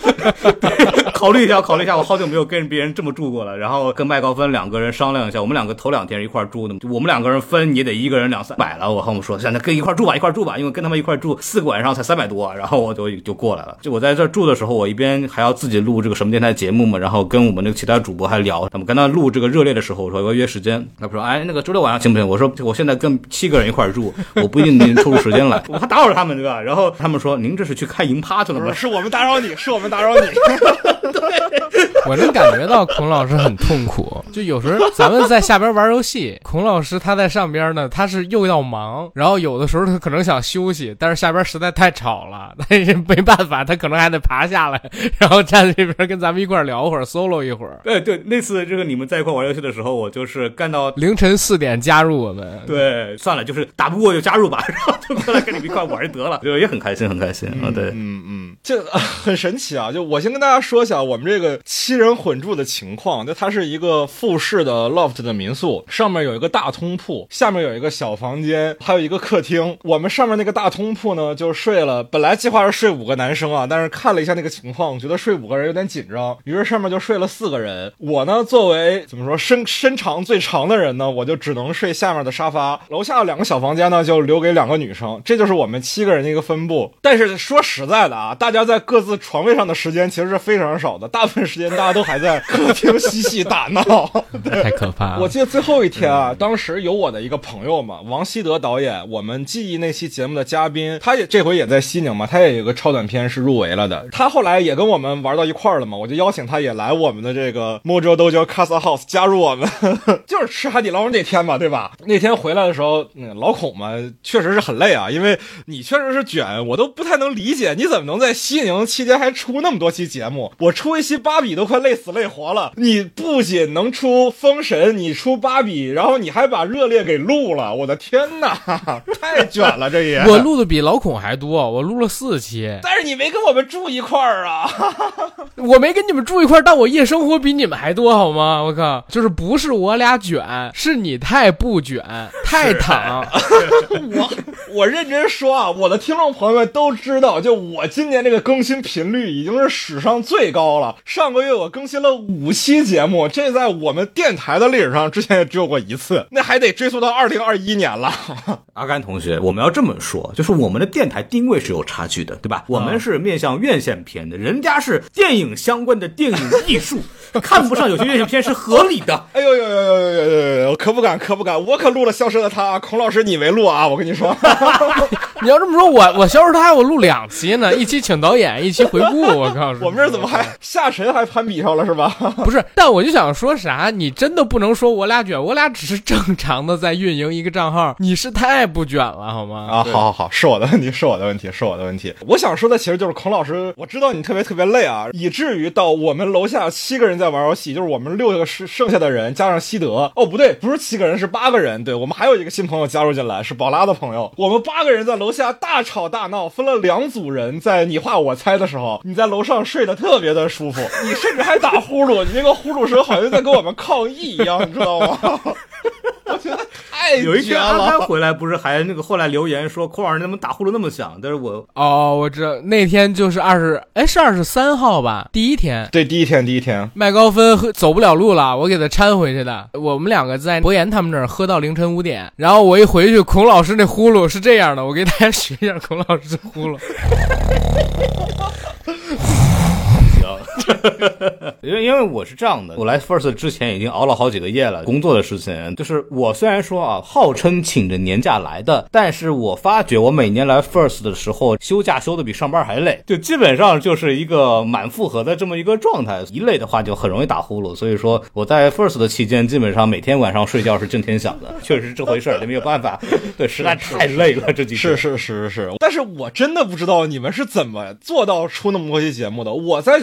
Speaker 1: 考虑一下，考虑一下，我好久没有跟别人这么住过了。然后跟麦高芬两个人商量一下，我们两个头两天一块住的，我们两个人分也得一个人两三百了。我和我们说，现在跟一块住吧，一块住吧，因为跟他们一块住四个晚上才三百多。然后我就就过来了。就我在这住的时候，我一边还要自己录这个什么电台节目嘛，然后跟我们那个其他主播还聊。他们跟他录这个热烈的时候，我说要约时间。他不说，哎，那个周六晚上行不行？我说我现在跟七个人一块住，我不一定能抽出时间来，我怕打扰他们，对吧？然后他们说，您这是去开营趴去了吗？
Speaker 3: 是我们打扰你，是我们打扰你。
Speaker 2: 我能感觉到孔老师很痛苦，就有时候咱们在下边玩游戏，孔老师他在上边呢，他是又要忙，然后有的时候他可能想休息，但是下边实在太吵了，但是没办法，他可能还得爬下来，然后站这边跟咱们一块聊会儿，solo 一会儿。
Speaker 1: 对对，那次这个你们在一块玩游戏的时候，我就是干到
Speaker 2: 凌晨四点加入我们。
Speaker 1: 对，算了，就是打不过就加入吧，然后就过来跟你们一块玩就得了，就也很开心，很开心啊。对，
Speaker 3: 嗯嗯，这 很神奇啊！就我先跟大家说一下我们这个七人混住的情况，就它是一个复式的 loft 的民宿，上面有一个大通铺，下面有一个小房间，还有一个客厅。我们上面那个大通铺呢，就睡了，本来计划是睡五个男生啊，但是看了一下那个情况，我觉得睡五个人有点紧张，于是上面就睡了四个人。我呢，作为怎么说身身长最长的人呢，我就只能睡下面的沙发。楼下两个小房间呢，就留给两个女生，这就是我们七个人的一个分布。但是说实在的啊，大家在各自床位上的时间其实是非常少的，大部分时间大家都还在 客厅嬉戏打闹，
Speaker 2: 太可怕了。
Speaker 3: 我记得最后一天啊，当时有我的一个朋友嘛，王希德导演，我们记忆那期节目的嘉宾，他也这回也在西宁嘛，他也有个超短片是入围了的。他后来也跟我们玩到一块儿了嘛，我就邀请他也来我们的这个 Mojo Dojo Casa House 加入我们，就是吃海底捞那天嘛，对吧？那天回来的时候，那老孔嘛，确实是很累啊，因为你确实是卷，我都不太能理解你怎么能在西宁期间还出那么多期节目。我出一期芭比都快累死累活了，你不仅能出封神，你出芭比，然后你还把热烈给录了，我的天哪，太卷了这也。
Speaker 2: 我录的比老孔还多，我录了四期，
Speaker 3: 但是你没跟我们住一块儿啊，
Speaker 2: 我没跟你们住一块儿，但我夜生活比你们还多好吗？我靠，就是不是我俩卷，是你太不卷，太躺。
Speaker 3: 我我认真说啊，我的听众朋友们都知道，就我今年这个更新频率已经是史上最高了。上个月我更新了五期节目，这在我们电台的历史上之前也只有过一次，那还得追溯到二零二一年了。
Speaker 1: 阿甘同学，我们要这么说，就是我们的电台定位是有差距的，对吧？我们是面向院线片的，人家是电影相关的电影艺术，看不上有些院线片是合理的。
Speaker 3: 哎呦呦呦呦呦呦呦！可不敢，可不敢，我可录了《消失的他》，孔老师你没录啊？我跟你说，
Speaker 2: 你要这么说，我我《消失他》我录两期呢，一期请导演，一期回顾。我告诉你，
Speaker 3: 我们这怎么还下沉还攀比上了是吧？
Speaker 2: 不是，但我就想说啥，你真的不能说我俩卷，我俩只是正常的在运营一个账号，你是太不卷了好吗？
Speaker 3: 啊，好好好，是我的问题，是我的问题，是我的问题。我想说的其实就是孔老师，我知道你特别特别累啊，以至于到我们楼下七个人在玩游戏，就是我们六个剩剩下的人加上西德，哦不对，不是七个人，是八个人。对我们还有一个新朋友加入进来，是宝拉的朋友。我们八个人在楼下大吵大闹，分了两组人，在你画我猜的时候，你在楼上睡得特别的舒服，你甚至还打呼噜，你那个呼噜声好像在跟我们抗议一样，你知道吗？我觉得
Speaker 1: 有一天阿甘。回来，不是还那个后来留言说孔老师怎么打呼噜那么响？但是我
Speaker 2: 哦，我知道那天就是二十，哎，是二十三号吧？第一天。
Speaker 3: 对，第一天，第一天，
Speaker 2: 麦高芬喝走不了路了，我给他搀回去的。我们两个在博言他们那儿喝到凌晨五点，然后我一回去，孔老师那呼噜是这样的，我给大家 学一下孔老师的呼噜。
Speaker 1: 因为因为我是这样的，我来 First 之前已经熬了好几个夜了，工作的事情。就是我虽然说啊，号称请着年假来的，但是我发觉我每年来 First 的时候，休假休的比上班还累，就基本上就是一个满负荷的这么一个状态，一累的话就很容易打呼噜，所以说我在 First 的期间，基本上每天晚上睡觉是震天响的，确实是这回事儿，没有办法，对，实在太累了这几天。
Speaker 3: 是是是是是，但是我真的不知道你们是怎么做到出那么多期节目的。我在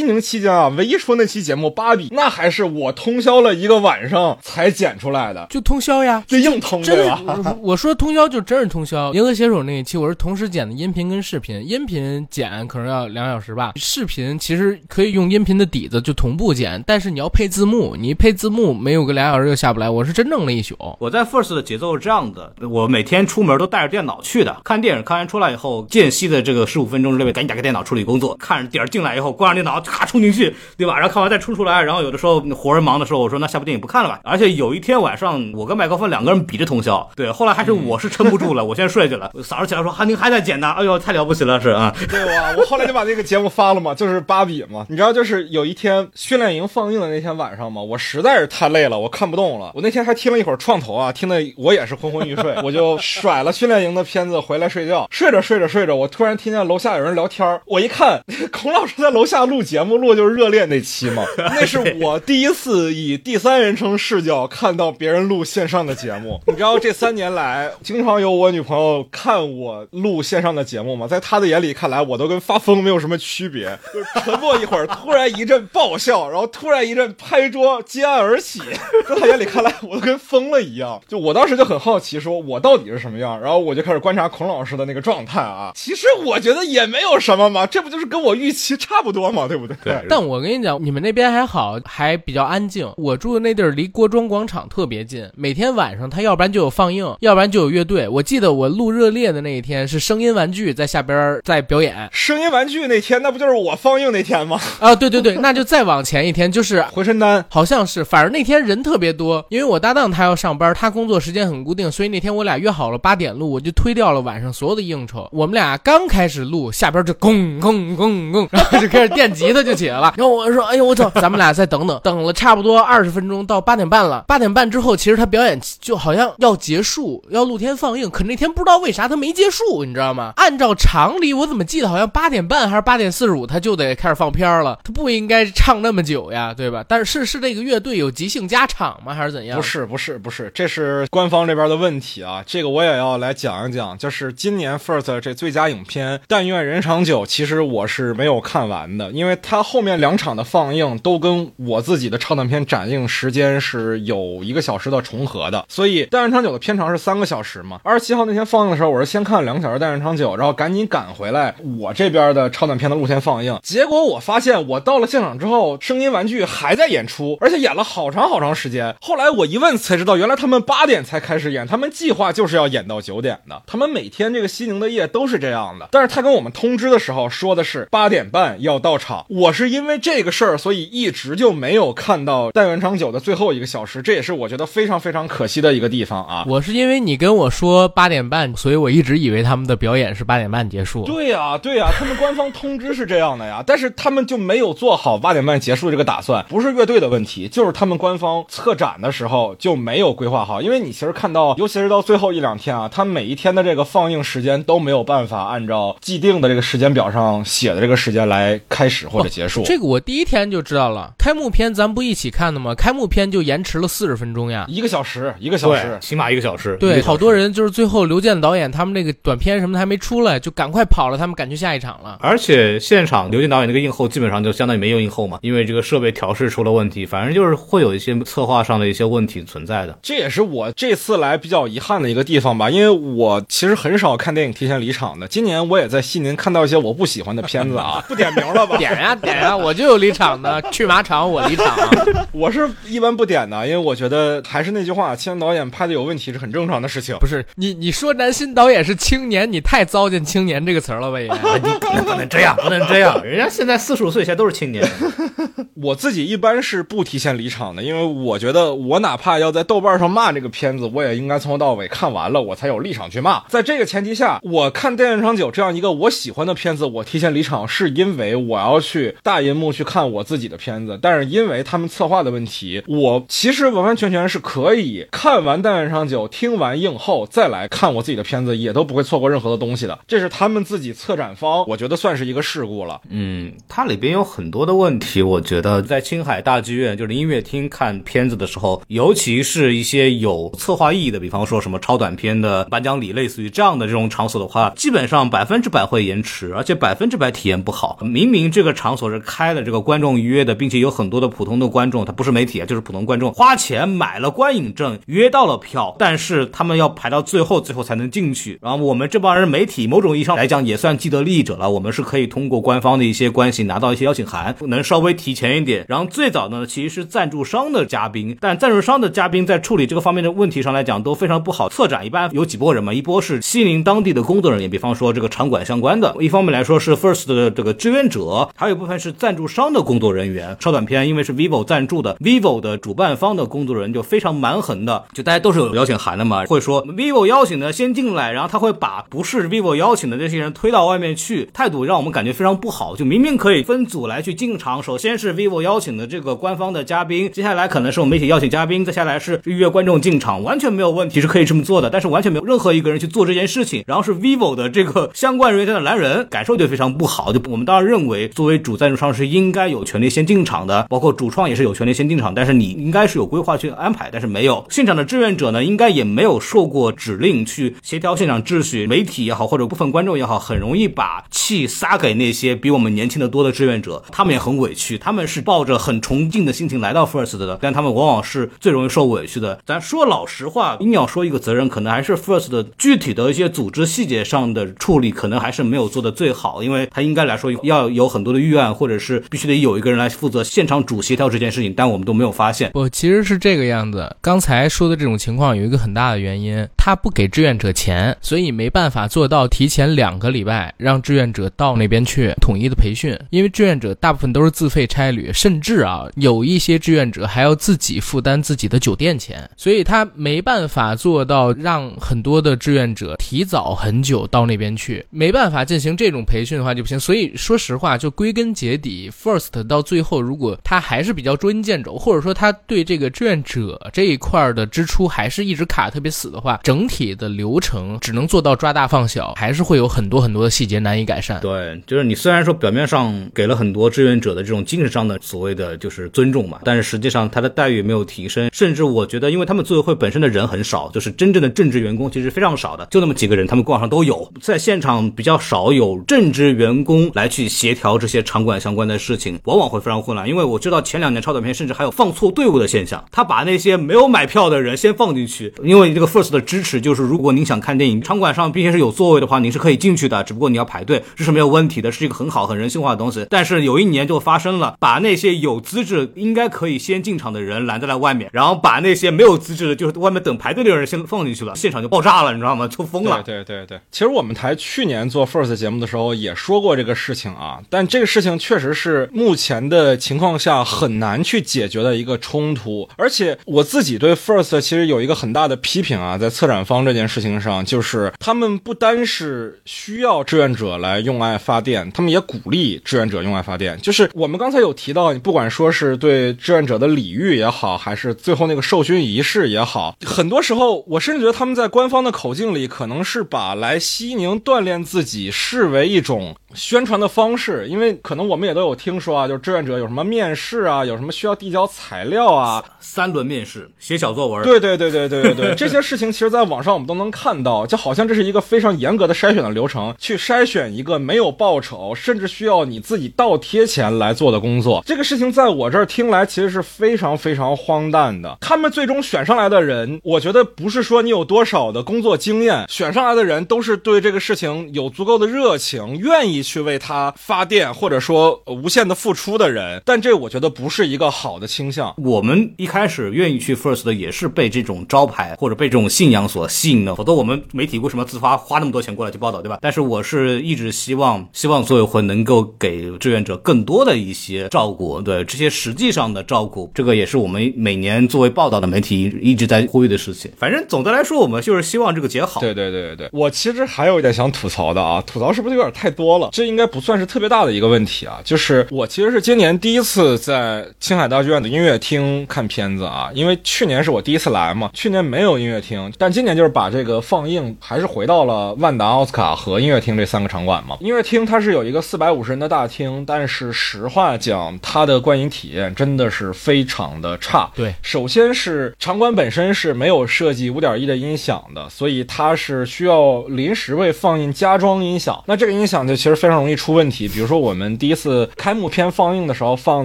Speaker 3: 西宁期间啊，唯一出那期节目《芭比》，那还是我通宵了一个晚上才剪出来的，
Speaker 2: 就通宵呀，
Speaker 3: 就硬通
Speaker 2: 真是
Speaker 3: 对吧？
Speaker 2: 我我说通宵就真是通宵。银河携手那一期我是同时剪的音频跟视频，音频剪可能要两小时吧，视频其实可以用音频的底子就同步剪，但是你要配字幕，你一配字幕没有个俩小时就下不来。我是真弄了一宿。
Speaker 1: 我在 First 的节奏是这样的，我每天出门都带着电脑去的，看电影看完出来以后，间隙的这个十五分钟之内赶紧打开电脑处理工作，看着点儿进来以后关上电脑，咔冲进去，对吧？然后看完再冲出来，然后有的时候活人忙的时候，我说那下部电影不看了吧。而且有一天晚上，我跟麦克风两个人比着通宵，对，后来还是我是撑不住了，我先睡去了，早上起来说哈您还在剪呢，哎呦太了不起了是啊，
Speaker 3: 对吧？我后来就把那个节目发了嘛，就是芭比嘛。你知道，就是有一天训练营放映的那天晚上嘛，我实在是太累了，我看不动了。我那天还听了一会儿创投啊，听得我也是昏昏欲睡，我就甩了训练营的片子回来睡觉。睡着睡着睡着，我突然听见楼下有人聊天儿，我一看，孔老师在楼下录节节目，录就是热恋那期嘛。那是我第一次以第三人称视角看到别人录线上的节目。你知道这三年来，经常有我女朋友看我录线上的节目吗？在她的眼里看来，我都跟发疯没有什么区别。就是沉默一会儿，突然一阵爆笑，然后突然一阵拍桌接案而起，在她眼里看来，我都跟疯了一样。就我当时就很好奇，说我到底是什么样？然后我就开始观察孔老师的那个状态啊。其实我觉得也没有什么嘛，这不就是跟我预期差不多嘛，对不对？
Speaker 1: 对
Speaker 2: 但我跟你讲，你们那边还好，还比较安静。我住的那地儿离郭庄广场特别近，每天晚上他要不然就有放映，要不然就有乐队。我记得我录热烈的那一天是声音玩具在下边在表演
Speaker 3: 声音玩具那天，那不就是我放映那天吗？
Speaker 2: 啊，对对对，那就再往前一天就是
Speaker 3: 回春丹。
Speaker 2: 好像是，反正那天人特别多，因为我搭档他要上班，他工作时间很固定，所以那天我俩约好了八点录，我就推掉了晚上所有的应酬。我们俩刚开始录，下边就咣咣咣咣，然后就开始电吉他就起来了。然后我说：“哎呦我操，咱们俩再等等。”等了差不多二十分钟，到八点半了。八点半之后，其实他表演就好像要结束，要露天放映，可那天不知道为啥他没结束，你知道吗？按照常理，我怎么记得好像八点半还是八点四十五他就得开始放片儿了，他不应该唱那么久呀，对吧？但是是是这个乐队有即兴加场吗，还是怎样？
Speaker 3: 不是不是不是，这是官方这边的问题啊！这个我也要来讲一讲，就是今年 First 这最佳影片《但愿人长久》，其实我是没有看完的，因为它后面两场的放映都跟我自己的超短片展映时间是有一个小时的重合的，所以《但愿长久》的片长是三个小时嘛。二十七号那天放映的时候，我是先看了两个小时《但愿长久》，然后赶紧赶回来我这边的超短片的露天放映。结果我发现，我到了现场之后，声音玩具还在演出，而且演了好长好长时间。后来我一问才知道，原来他们八点才开始演，他们计划就是要演到九点的。他们每天这个西宁的夜都是这样的，但是他跟我们通知的时候说的是八点半要到场。是因为这个事儿，所以一直就没有看到《但愿长久》的最后一个小时，这也是我觉得非常非常可惜的一个地方啊。
Speaker 2: 我是因为你跟我说八点半，所以我一直以为他们的表演是八点半结束。
Speaker 3: 对呀、对呀、他们官方通知是这样的呀，但是他们就没有做好八点半结束这个打算，不是乐队的问题，就是他们官方策展的时候就没有规划好。因为你其实看到，尤其是到最后一两天啊，他每一天的这个放映时间都没有办法按照既定的这个时间表上写的这个时间来开始或者结束。
Speaker 2: 这个我第一天就知道了。开幕片咱不一起看的吗？开幕片就延迟了四十分钟呀。
Speaker 3: 一个小时，一个小时，。
Speaker 1: 起码一个小时。
Speaker 2: 对，好多。人就是最后刘健导演他们那个短片什么的还没出来，就赶快跑了，他们赶去下一场了。
Speaker 1: 而且现场刘健导演那个映后基本上就相当于没有映后嘛，因为这个设备调试出了问题，反正就是会有一些策划上的一些问题存在的。
Speaker 3: 这也是我这次来比较遗憾的一个地方吧，因为我其实很少看电影提前离场的。今年我也在西宁看到一些我不喜欢的片子啊，不点名了吧？
Speaker 2: 点呀点啊，我就有离场的，去马场我离场。
Speaker 3: 我是一般不点的，因为我觉得还是那句话，青年导演拍的有问题是很正常的事情。
Speaker 2: 不是你你说男新导演是青年，你太糟践“青年”这个词儿了吧？也你
Speaker 1: 不能这样，不能这样，人家现在四十五岁，以下都是青年。
Speaker 3: 我自己一般是不提前离场的，因为我觉得我哪怕要在豆瓣上骂这个片子，我也应该从头到尾看完了，我才有立场去骂。在这个前提下，我看《电影长久》这样一个我喜欢的片子，我提前离场是因为我要去大银幕去看我自己的片子。但是因为他们策划的问题，我其实完完全全是可以看完《电锯长久》，听完映后再来看我自己的片子，也都不会错过任何的东西的。这是他们自己策展方，我觉得算是一个事故了。
Speaker 1: 嗯，它里边有很多的问题，我觉得在青海大剧院就是音乐厅看片子的时候，尤其是一些有策划意义的，比方说什么超短片的颁奖礼，类似于这样的这种场所的话，基本上百分之百会延迟，而且百分之百体验不好。明明这个场场所是开了这个观众预约的，并且有很多的普通的观众，他不是媒体啊，就是普通观众，花钱买了观影证，约到了票，但是他们要排到最后，最后才能进去。然后我们这帮人媒体，某种意义上来讲也算既得利益者了，我们是可以通过官方的一些关系拿到一些邀请函，能稍微提前一点。然后最早呢，其实是赞助商的嘉宾，但赞助商的嘉宾在处理这个方面的问题上来讲都非常不好。策展一般有几波人嘛，一波是西宁当地的工作人员，比方说这个场馆相关的，一方面来说是 First 的这个志愿者，还有部分是赞助商的工作人员。超短片因为是 vivo 赞助的，vivo 的主办方的工作人员就非常蛮横的，就大家都是有邀请函的嘛，会说 vivo 邀请的先进来，然后他会把不是 vivo 邀请的那些人推到外面去，态度让我们感觉非常不好。就明明可以分组来去进场，首先是 vivo 邀请的这个官方的嘉宾，接下来可能是我们媒体邀请嘉宾，再下来是预约观众进场，完全没有问题，是可以这么做的。但是完全没有任何一个人去做这件事情，然后是 vivo 的这个相关人员在那拦人，感受就非常不好。就我们当然认为，作为主主赞助商是应该有权利先进场的，包括主创也是有权利先进场，但是你应该是有规划去安排，但是没有。现场的志愿者呢，应该也没有受过指令去协调现场秩序，媒体也好，或者部分观众也好，很容易把气撒给那些比我们年轻的多的志愿者，他们也很委屈，他们是抱着很崇敬的心情来到 First 的，但他们往往是最容易受委屈的。咱说老实话，硬要说一个责任，可能还是 First 的具体的一些组织细节上的处理，可能还是没有做的最好，因为他应该来说要有很多的预案，或者是必须得有一个人来负责现场主协调这件事情，但我们都没有发现。
Speaker 2: 不，其实是这个样子。刚才说的这种情况有一个很大的原因，他不给志愿者钱，所以没办法做到提前两个礼拜让志愿者到那边去统一的培训，因为志愿者大部分都是自费差旅，甚至啊有一些志愿者还要自己负担自己的酒店钱，所以他没办法做到让很多的志愿者提早很久到那边去，没办法进行这种培训的话就不行。所以说实话，就归根 结底，First 到最后如果他还是比较捉襟见肘，或者说他对这个志愿者这一块的支出还是一直卡特别死的话，整体的流程只能做到抓大放小，还是会有很多很多的细节难以改善。
Speaker 1: 对，就是你虽然说表面上给了很多志愿者的这种精神上的所谓的就是尊重嘛，但是实际上他的待遇没有提升，甚至我觉得，因为他们组委会本身的人很少，就是真正的正职员工其实非常少的，就那么几个人，他们官网上都有，在现场比较少有正职员工来去协调这些场场馆相关的事情，往往会非常混乱。因为我知道前两年超短片甚至还有放错队伍的现象，他把那些没有买票的人先放进去，因为这个 First 的支持就是，如果您想看电影，场馆上并且是有座位的话，您是可以进去的，只不过你要排队，这是没有问题的，是一个很好很人性化的东西。但是有一年就发生了，把那些有资质应该可以先进场的人拦在了外面，然后把那些没有资质的，就是外面等排队的人先放进去了，现场就爆炸了，你知道吗？就疯了。
Speaker 3: 对对对对，其实我们台去年做 First 节目的时候也说过这个事情啊，但这个事情情确实是目前的情况下很难去解决的一个冲突。而且我自己对 First 其实有一个很大的批评啊，在策展方这件事情上，就是他们不单是需要志愿者来用爱发电，他们也鼓励志愿者用爱发电。就是我们刚才有提到，你不管说是对志愿者的礼遇也好，还是最后那个授勋仪式也好，很多时候我甚至觉得他们在官方的口径里，可能是把来西宁锻炼自己视为一种。宣传的方式，因为可能我们也都有听说啊，就是志愿者有什么面试啊，有什么需要递交材料啊，
Speaker 1: 三轮面试，写小作文，
Speaker 3: 对对对对对对对，这些事情其实在网上我们都能看到，就好像这是一个非常严格的筛选的流程，去筛选一个没有报酬，甚至需要你自己倒贴钱来做的工作。这个事情在我这儿听来其实是非常非常荒诞的。他们最终选上来的人，我觉得不是说你有多少的工作经验，选上来的人都是对这个事情有足够的热情，愿意。意去为他发电，或者说无限的付出的人。但这我觉得不是一个好的倾向。
Speaker 1: 我们一开始愿意去 First 的，也是被这种招牌或者被这种信仰所吸引的，否则我们媒体为什么自发花那么多钱过来去报道，对吧？但是我是一直希望，希望组委会能够给志愿者更多的一些照顾，对这些实际上的照顾，这个也是我们每年作为报道的媒体一直在呼吁的事情。反正总的来说，我们就是希望这个节好。
Speaker 3: 对对对对对，我其实还有一点想吐槽的啊，吐槽是不是有点太多了？这应该不算是特别大的一个问题啊，就是我其实是今年第一次在青海大剧院的音乐厅看片子啊，因为去年是我第一次来嘛，去年没有音乐厅，但今年就是把这个放映还是回到了万达、奥斯卡和音乐厅这三个场馆嘛。音乐厅它是有一个四百五十人的大厅，但是实话讲，它的观影体验真的是非常的差。
Speaker 2: 对，
Speaker 3: 首先是场馆本身是没有设计五点一的音响的，所以它是需要临时为放映加装音响。那这个音响就其实非常容易出问题。比如说我们第一次开幕片放映的时候放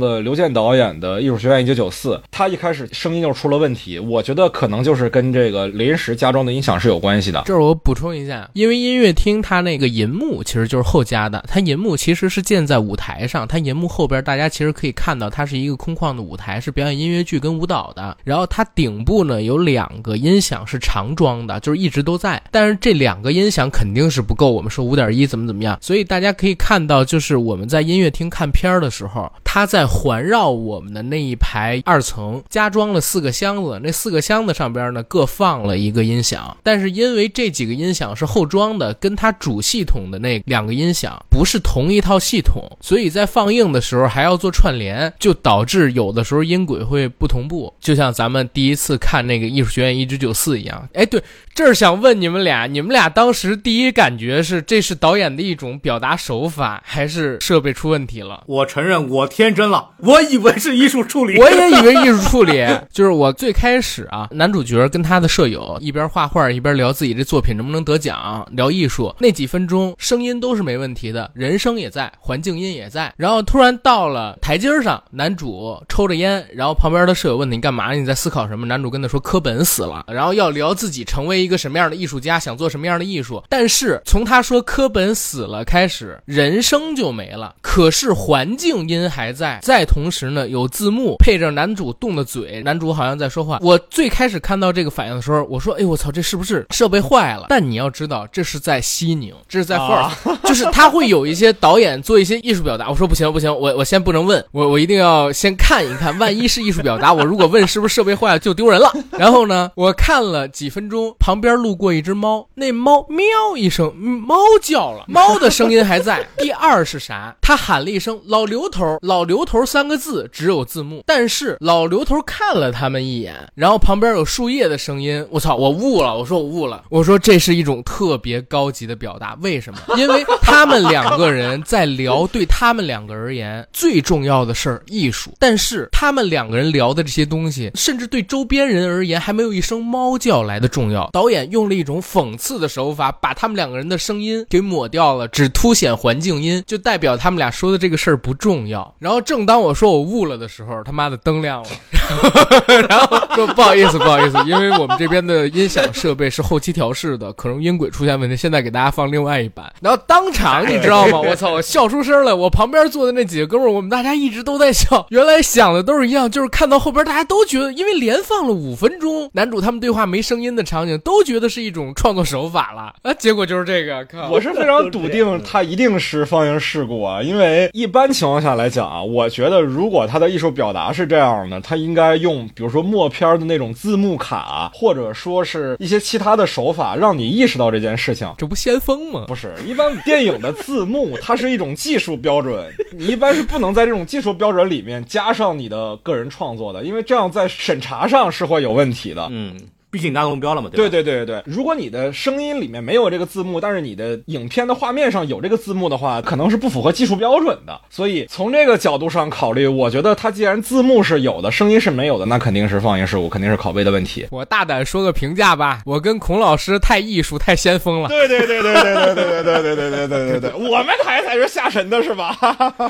Speaker 3: 的刘健导演的《艺术学院一九九四》，他一开始声音就出了问题。我觉得可能就是跟这个临时加装的音响是有关系的。
Speaker 2: 这儿我补充一下，因为音乐厅它那个银幕其实就是后加的，它银幕其实是建在舞台上，它银幕后边大家其实可以看到，它是一个空旷的舞台，是表演音乐剧跟舞蹈的。然后它顶部呢有两个音响是常装的，就是一直都在，但是这两个音响肯定是不够，我们说五点一怎么怎么样，所以大家大家可以看到，就是我们在音乐厅看片儿的时候，它在环绕我们的那一排二层加装了四个箱子，那四个箱子上边呢各放了一个音响，但是因为这几个音响是后装的，跟它主系统的那两个音响不是同一套系统，所以在放映的时候还要做串联，就导致有的时候音轨会不同步，就像咱们第一次看那个艺术学院一九九四一样。哎，对，这儿想问你们俩，你们俩当时第一感觉是这是导演的一种表达手法，还是设备出问题了？
Speaker 1: 我承认我天真了，我以为是艺术处理，
Speaker 2: 我也以为艺术处理，就是我最开始啊，男主角跟他的舍友一边画画一边聊自己这作品能不能得奖，聊艺术，那几分钟声音都是没问题的，人声也在，环境音也在。然后突然到了台阶上，男主抽着烟，然后旁边的舍友问他你干嘛？你在思考什么？男主跟他说科本死了，然后要聊自己成为一个什么样的艺术家，想做什么样的艺术。但是从他说科本死了开始，人声就没了，可是环境音还在。再同时呢，有字幕配着男主动的嘴，男主好像在说话。我最开始看到这个反应的时候，我说：“哎，我操，这是不是设备坏了？”但你要知道，这是在西宁，这是在 First，、就是他会有一些导演做一些艺术表达。我说不行不行，我我先不能问，我我一定要先看一看，万一是艺术表达，我如果问是不是设备坏了，就丢人了。然后呢，我看了几分钟，旁边路过一只猫，那猫喵一声，嗯猫叫了，猫的声音还还在。第二是啥？他喊了一声“老刘头”，老刘头三个字只有字幕，但是老刘头看了他们一眼，然后旁边有树叶的声音。我操，我悟了，我说我悟了，我说这是一种特别高级的表达。为什么？因为他们两个人在聊对他们两个而言最重要的事儿——艺术，但是他们两个人聊的这些东西，甚至对周边人而言还没有一声猫叫来的重要。导演用了一种讽刺的手法，把他们两个人的声音给抹掉了，只凸显环境音，就代表他们俩说的这个事儿不重要。然后正当我说我悟了的时候，他妈的灯亮了，然后说不好意思，不好意思，因为我们这边的音响设备是后期调试的，可能音轨出现问题，现在给大家放另外一版。然后当场你知道吗？我操，我笑出声来。我旁边坐的那几个哥们儿，我们大家一直都在笑，原来想的都是一样，就是看到后边大家都觉得，因为连放了五分钟，男主他们对话没声音的场景，都觉得是一种创作手法了啊。结果就是这个，靠，
Speaker 3: 我是非常笃定它 一定是放映事故啊，因为一般情况下来讲啊，我觉得如果他的艺术表达是这样的，他应该用比如说默片的那种字幕卡，或者说是一些其他的手法，让你意识到这件事情。
Speaker 2: 这不先锋吗？
Speaker 3: 不是，一般电影的字幕它是一种技术标准，你一般是不能在这种技术标准里面加上你的个人创作的，因为这样在审查上是会有问题的。
Speaker 1: 嗯，毕竟你达到目标了嘛，
Speaker 3: 对？对对对对，如果你的声音里面没有这个字幕，但是你的影片的画面上有这个字幕的话，可能是不符合技术标准的。所以从这个角度上考虑，我觉得它既然字幕是有的，声音是没有的，那肯定是放映事故，肯定是拷贝的问题。
Speaker 2: 我大胆说个评价吧，我跟孔老师太艺术太先锋了。
Speaker 3: 对对对对对对对对对对对对对对对，我们台才是下神的是吧？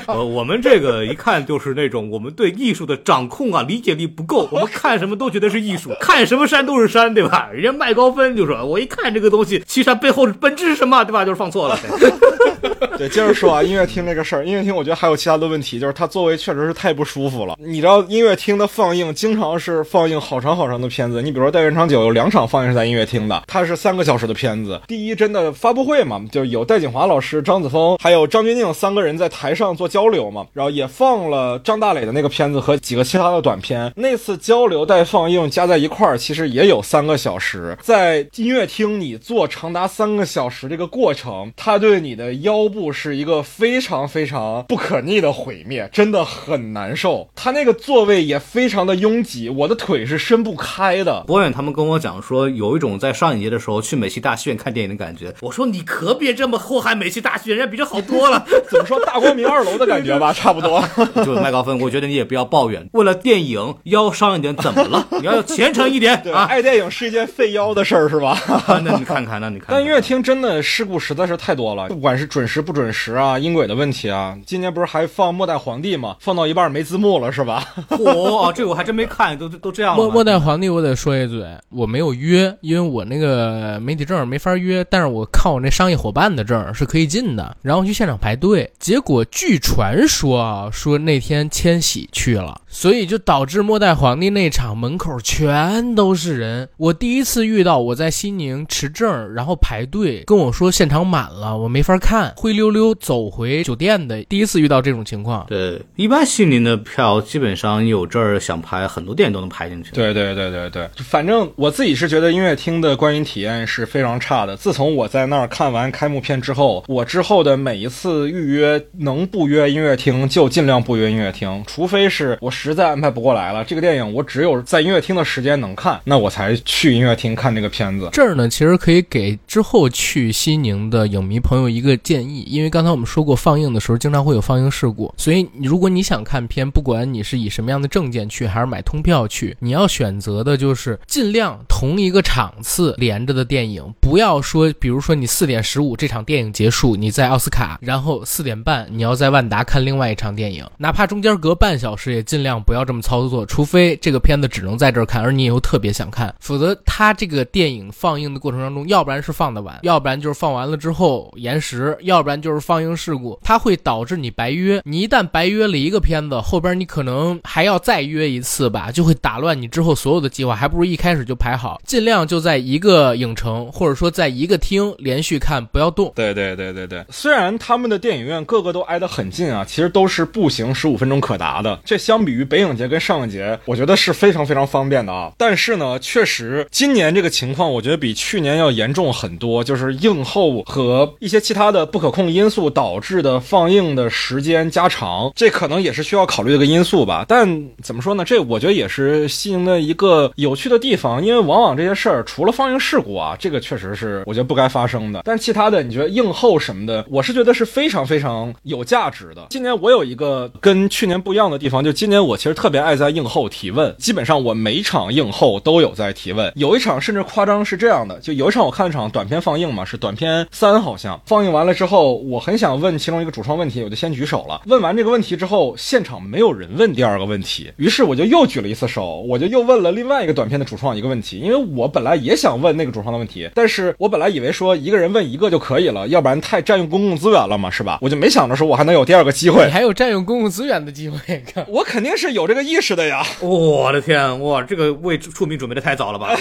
Speaker 1: 呃，我们这个一看就是那种我们对艺术的掌控啊、理解力不够，我们看什么都觉得是艺术，看什么山都是山，对吧？人家麦高芬就说，我一看这个东西，七山背后本质是什么，对吧？就是放错了。
Speaker 3: 对，接着说啊，音乐厅这个事儿，音乐厅我觉得还有其他的问题，就是它座位确实是太不舒服了。你知道音乐厅的放映经常是放映好长好长的片子，你比如说《代原长九》有两场放映是在音乐厅的，它是三个小时的片子。第一真的发布会嘛，就有戴锦华老师、张子枫还有张钧甯三个人在台上做交流嘛，然后也放了张大磊的那个片子和几个其他的短片。那次交流带放映加在一块儿，其实也有三个小时。在音乐厅你坐长达三个小时这个过程，它对你的腰部是一个非常非常不可逆的毁灭，真的很难受。它那个座位也非常的拥挤，我的腿是伸不开的。
Speaker 1: 博远他们跟我讲说，有一种在上影节的时候去美琪大戏院看电影的感觉。我说你可别这么祸害美琪大戏院，人家比这好多了。
Speaker 3: 怎么说大光明二楼的感觉吧，差不多。
Speaker 1: 就是麦高芬，我觉得你也不要抱怨，为了电影腰伤一点怎么了？你要虔诚一点啊！
Speaker 3: 爱电影是一件费腰的事儿，是吧？
Speaker 1: 那你看看，那你看。
Speaker 3: 但音乐厅真的事故实在是太多了，不管是准时不准时啊，音轨的问题啊。今年不是还放《末代皇帝》吗？放到一半没字幕了，是吧？
Speaker 1: 哦，这个我还真没看，都都这样。
Speaker 2: 末末代皇帝，我得说一嘴，我没有约，因为我那个媒体证没法约，但是我看我那商业伙伴的证是可以进的，然后去现场排队。结果据传说啊，说那天千玺去了，所以就导致末代皇帝那场门口全都是人。我第一次遇到我在西宁持证，然后排队跟我说现场满了，我没法看，灰溜溜走回酒店的。第一次遇到这种情况。
Speaker 1: 对，一般西宁的票基本上有这儿想排，很多店都能排进去。
Speaker 3: 对对对对对，反正我自己是觉得音乐厅的观影体验是非常差的。自从我在那儿看完开幕片之后，我之后的每一次预约能不约音乐厅就尽量不约音乐厅，除非是我实在安排不过来了，这个电影我只有在音乐厅的时间能看，那我才还去音乐厅看这个片子。
Speaker 2: 这儿呢，其实可以给之后去西宁的影迷朋友一个建议，因为刚才我们说过，放映的时候经常会有放映事故，所以如果你想看片，不管你是以什么样的证件去，还是买通票去，你要选择的就是尽量同一个场次连着的电影，不要说，比如说你四点十五这场电影结束，你在奥斯卡，然后四点半你要在万达看另外一场电影，哪怕中间隔半小时，也尽量不要这么操作，除非这个片子只能在这儿看，而你又特别想看，否则它这个电影放映的过程当中，要不然是放的晚，要不然就是放完了之后延时，要不然就是放映事故，它会导致你白约。你一旦白约了一个片子，后边你可能还要再约一次吧，就会打乱你之后所有的计划，还不如一开始就排好，尽量就在一个影城或者说在一个厅连续看，不要动。
Speaker 3: 对对对对对，虽然他们的电影院个个都挨得很近啊，其实都是步行十五分钟可达的。这相比于北影节跟上影节，我觉得是非常非常方便的啊。但是呢，确实今年这个情况，我觉得比去年要严重很多，就是映后和一些其他的不可控因素导致的放映的时间加长，这可能也是需要考虑的一个因素吧。但怎么说呢？这我觉得也是吸引的一个有趣的地方，因为往往这些事儿除了放映事故啊，这个确实是我觉得不该发生的。但其他的，你觉得映后什么的，我是觉得是非常非常有价值的。今年我有一个跟去年不一样的地方，就今年我其实特别爱在映后提问，基本上我每场映后都有在提问。有一场甚至夸张是这样的，就有一场我看了场短片放映嘛，是短片三好像放映完了之后，我很想问其中一个主创问题，我就先举手了。问完这个问题之后，现场没有人问第二个问题，于是我就又举了一次手，我就又问了另外一个短片的主创一个问题，因为我本来也想问那个主创的问题，但是我本来以为说一个人问一个就可以了，要不然太占用公共资源了嘛，是吧？我就没想着说我还能有第二个机会，
Speaker 2: 你 还有占用公共资源的机会，
Speaker 3: 我肯定是有这个意识的呀。
Speaker 1: 我的天，哇，这个为出名准备的太早了吧？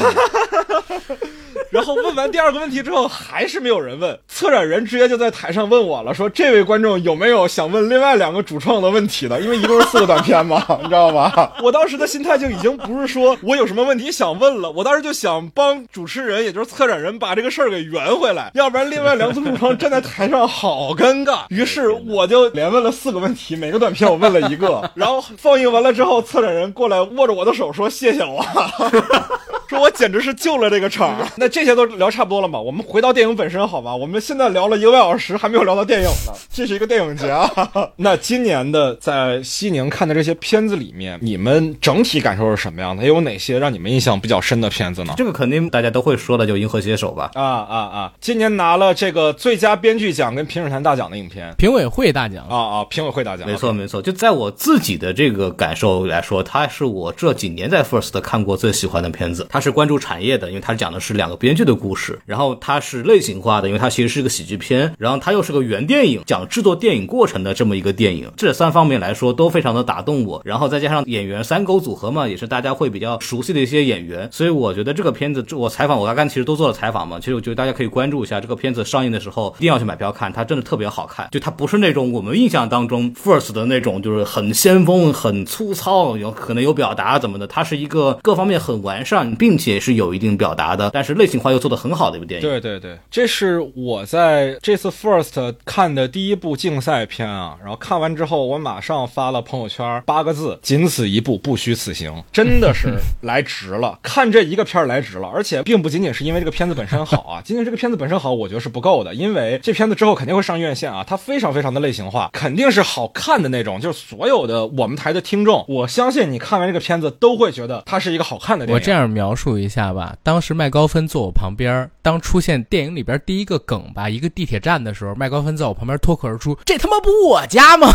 Speaker 3: 然后问完第二个问题之后，还是没有人问，策展人直接就在台上问我了，说这位观众有没有想问另外两个主创的问题的？因为一共是四个短片嘛，你知道吧？我当时的心态就已经不是说我有什么问题想问了，我当时就想帮主持人，也就是策展人把这个事儿给圆回来，要不然另外两组主创站在台上好尴尬。于是我就连问了四个问题，每个短片我问了一个，然后放映完了之后，策展人过来握着我的手说谢谢我，说我简直是救了这个场。那这些都聊差不多了嘛？我们回到电影本身好吧？我们现在聊了一个半小时，还没有聊到电影呢。这是一个电影节啊。那今年的在西宁看的这些片子里面，你们整体感受是什么样的？有哪些让你们印象比较深的片子呢？
Speaker 1: 这个肯定大家都会说的，就《银河携手》吧。
Speaker 3: 啊啊啊！今年拿了这个最佳编剧奖跟评审团大奖的影片，
Speaker 2: 评委会大奖
Speaker 3: 啊啊！评委会大奖，
Speaker 1: 没错没错。就在我自己的这个感受来说，它是我这几年在 First 看过最喜欢的片子。它是关注产业的，因为它讲的是两个编剧的故事，然后它是类型化的，因为它其实是个喜剧片，然后它又是个原电影，讲制作电影过程的这么一个电影，这三方面来说都非常的打动我，然后再加上演员三狗组合嘛，也是大家会比较熟悉的一些演员，所以我觉得这个片子，我采访我刚刚其实都做了采访嘛，其实我觉得大家可以关注一下这个片子上映的时候，一定要去买票看，它真的特别好看，就它不是那种我们印象当中 First 的那种，就是很先锋、很粗糙，有可能有表达怎么的，它是一个各方面很完善，并且是有一定表达的，但是类型化又做得很好的一部电影。
Speaker 3: 对对对，这是我在这次 First 看的第一部竞赛片啊，然后看完之后，我马上发了朋友圈八个字：仅此一部，不虚此行。真的是来值了，看这一个片儿来值了，而且并不仅仅是因为这个片子本身好啊，仅仅这个片子本身好，我觉得是不够的，因为这片子之后肯定会上院线啊，它非常非常的类型化，肯定是好看的那种，就是所有的我们台的听众，我相信你看完这个片子都会觉得它是一个好看的电影。
Speaker 2: 我这样描描述一下吧，当时麦高芬坐我旁边，当出现电影里边第一个梗吧，一个地铁站的时候，麦高芬在我旁边脱口而出：“这他妈不我家吗？”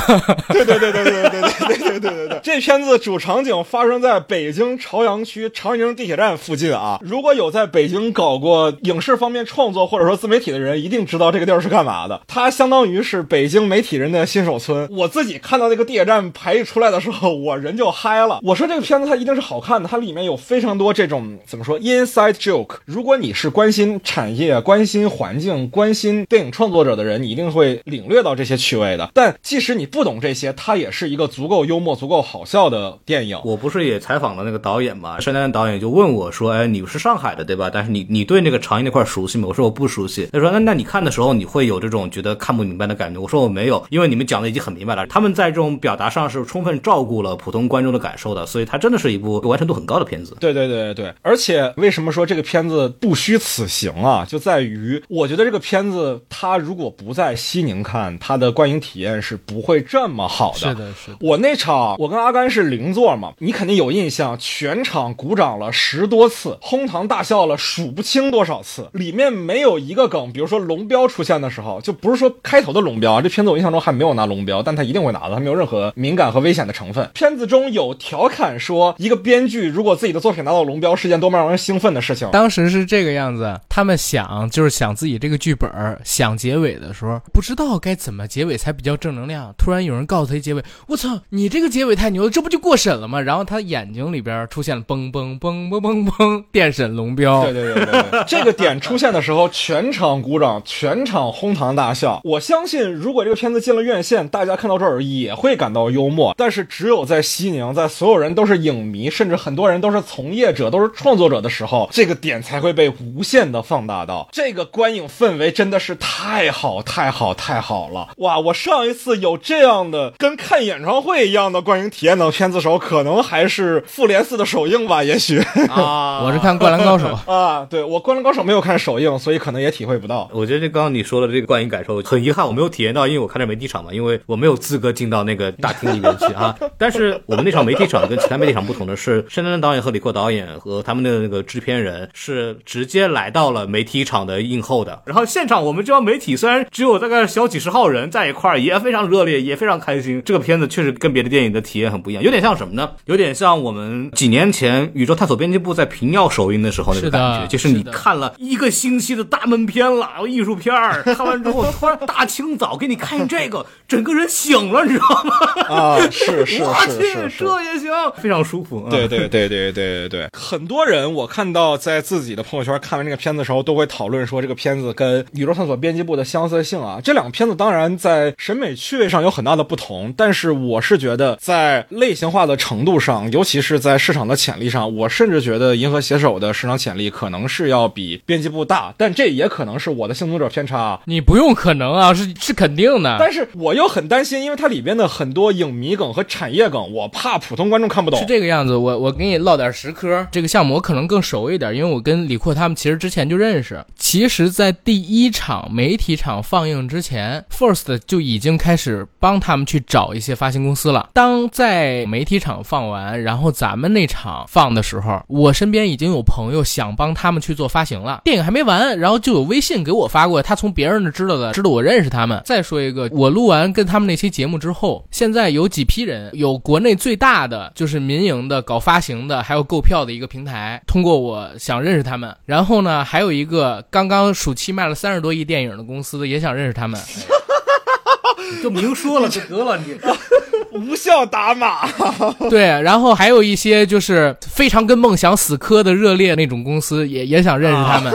Speaker 3: 对对对对对对对对对对对对，这片子主场景发生在北京朝阳区长宁地铁站附近啊。如果有在北京搞过影视方面创作或者说自媒体的人，一定知道这个地儿是干嘛的。它相当于是北京媒体人的新手村。我自己看到那个地铁站排一出来的时候，我人就嗨了。我说这个片子它一定是好看的，它里面有非常多这种怎么说 inside joke。如果你是关心产业、关心环境、关心电影创作者的人，你一定会领略到这些趣味的。但即使你不懂这些，它也是一个足够幽默、足够好笑的电影。
Speaker 1: 我不是也采访了那个导演嘛？单丹导演就问我说：“哎，你是上海的对吧？但是你你对那个长影那块熟悉吗？”我说我不熟悉。他说：“那那你看的时候，你会有这种觉得看不明白的感觉？”我说我没有，因为你们讲的已经很明白了。他们在这种表达上是充分照顾了普通观众的感受的，所以它真的是一部完成度很高的片子。
Speaker 3: 对对对对，而且为什么说这个片子不虚此行啊？就在于我觉得这个片子它如果不在西宁看，它的观影体验是不会这么好的。
Speaker 2: 是的，是的。
Speaker 3: 我那场我跟阿甘是邻座嘛，你肯定有印象，全场鼓掌了十多次，哄堂大笑了数不清多少次，里面没有一个梗，比如说龙标出现的时候，就不是说开头的龙标啊，这片子我印象中还没有拿龙标，但他一定会拿的，他没有任何敏感和危险的成分。片子中有调侃说，一个编剧如果自己的作品拿到龙标是件多么让人兴奋的事情。
Speaker 2: 当时是这个样子，他他们想就是想自己这个剧本想结尾的时候，不知道该怎么结尾才比较正能量。突然有人告诉他一结尾，我操，你这个结尾太牛了，这不就过审了吗？然后他眼睛里边出现了嘣嘣嘣嘣嘣嘣电审龙标。
Speaker 3: 对 对对对对，这个点出现的时候，全场鼓掌，全场哄堂大笑。我相信，如果这个片子进了院线，大家看到这儿也会感到幽默。但是只有在西宁，在所有人都是影迷，甚至很多人都是从业者、都是创作者的时候，这个点才会被无限的放大到。这个观影氛围真的是太好、太好、太好了！哇，我上一次有这样的跟看演唱会一样的观影体验的片子时候，可能还是《复联四》的首映吧，也许
Speaker 1: 啊，
Speaker 2: 我是看《灌篮高手》
Speaker 3: 啊，对我《灌篮高手》没有看首映，所以可能也体会不到。
Speaker 1: 我觉得这刚刚你说的这个观影感受很遗憾，我没有体验到，因为我看的媒体场嘛，因为我没有资格进到那个大厅里面去啊。但是我们那场媒体场跟其他媒体场不同的是，申丹导演和李阔导演和他们的那个制片人是直接来到了媒体场的映后的。然后现场我们这帮媒体虽然只有大概小几十号人在一块儿，也非常热烈，也非常开心。这个片子确实跟别的电影的体验很不一样，有点像什么呢？有点像我们几年前《宇宙探索编辑部》在平遥首映的时候那个感觉，就是你看了一个星期的大闷片了，艺术片儿，看完之后突然大清早给你看这个，整个人醒了，你知道吗？
Speaker 3: 啊，是是
Speaker 1: 我去
Speaker 3: 是，是，
Speaker 1: 这也行，非常舒服。
Speaker 3: 对对对对对对对，很多人我看到在自己的朋友圈看完这个片子的时候，都会讨论说这个片子跟《宇宙探索编辑部》的相似性啊。这两个片子当然在审美趣味上有很大的不同，但是我是觉得在类型化的程度上，尤其是在市场的潜力上，我甚至觉得《银河携手》的市场潜力可能是要比编辑部大，但这也可能是我的幸存者偏差。
Speaker 2: 你不用可能啊，是是肯定的。
Speaker 3: 但是我又很担心，因为它里边的很多影迷梗和产业梗，我怕普通观众看不懂。
Speaker 2: 是这个样子，我我给你唠点实嗑。这个项目我可能更熟一点，因为我跟李阔他们其实之前就认识。其实，在第一场媒体场放映之前，First 就已经开始帮他们去找一些发行公司了。当在媒体场放完，然后咱们那场放的时候，我身边已经有朋友想帮他们去做发行了。电影还没完，然后就有微信给我发过，他从别人那知道的，知道我认识他们。再说一个，我录完跟他们那期节目之后，现在有几批人，有国内最大的就是民营的搞发行的，还有购票的一个平台，通过我想认识他们。然后呢，还有一个刚刚暑期卖了三十多亿电影的公司，也想认识他们。
Speaker 1: 就明说了就得了，你
Speaker 3: 无效打码。
Speaker 2: 对，然后还有一些就是非常跟梦想死磕的热烈那种公司，也也想认识他们。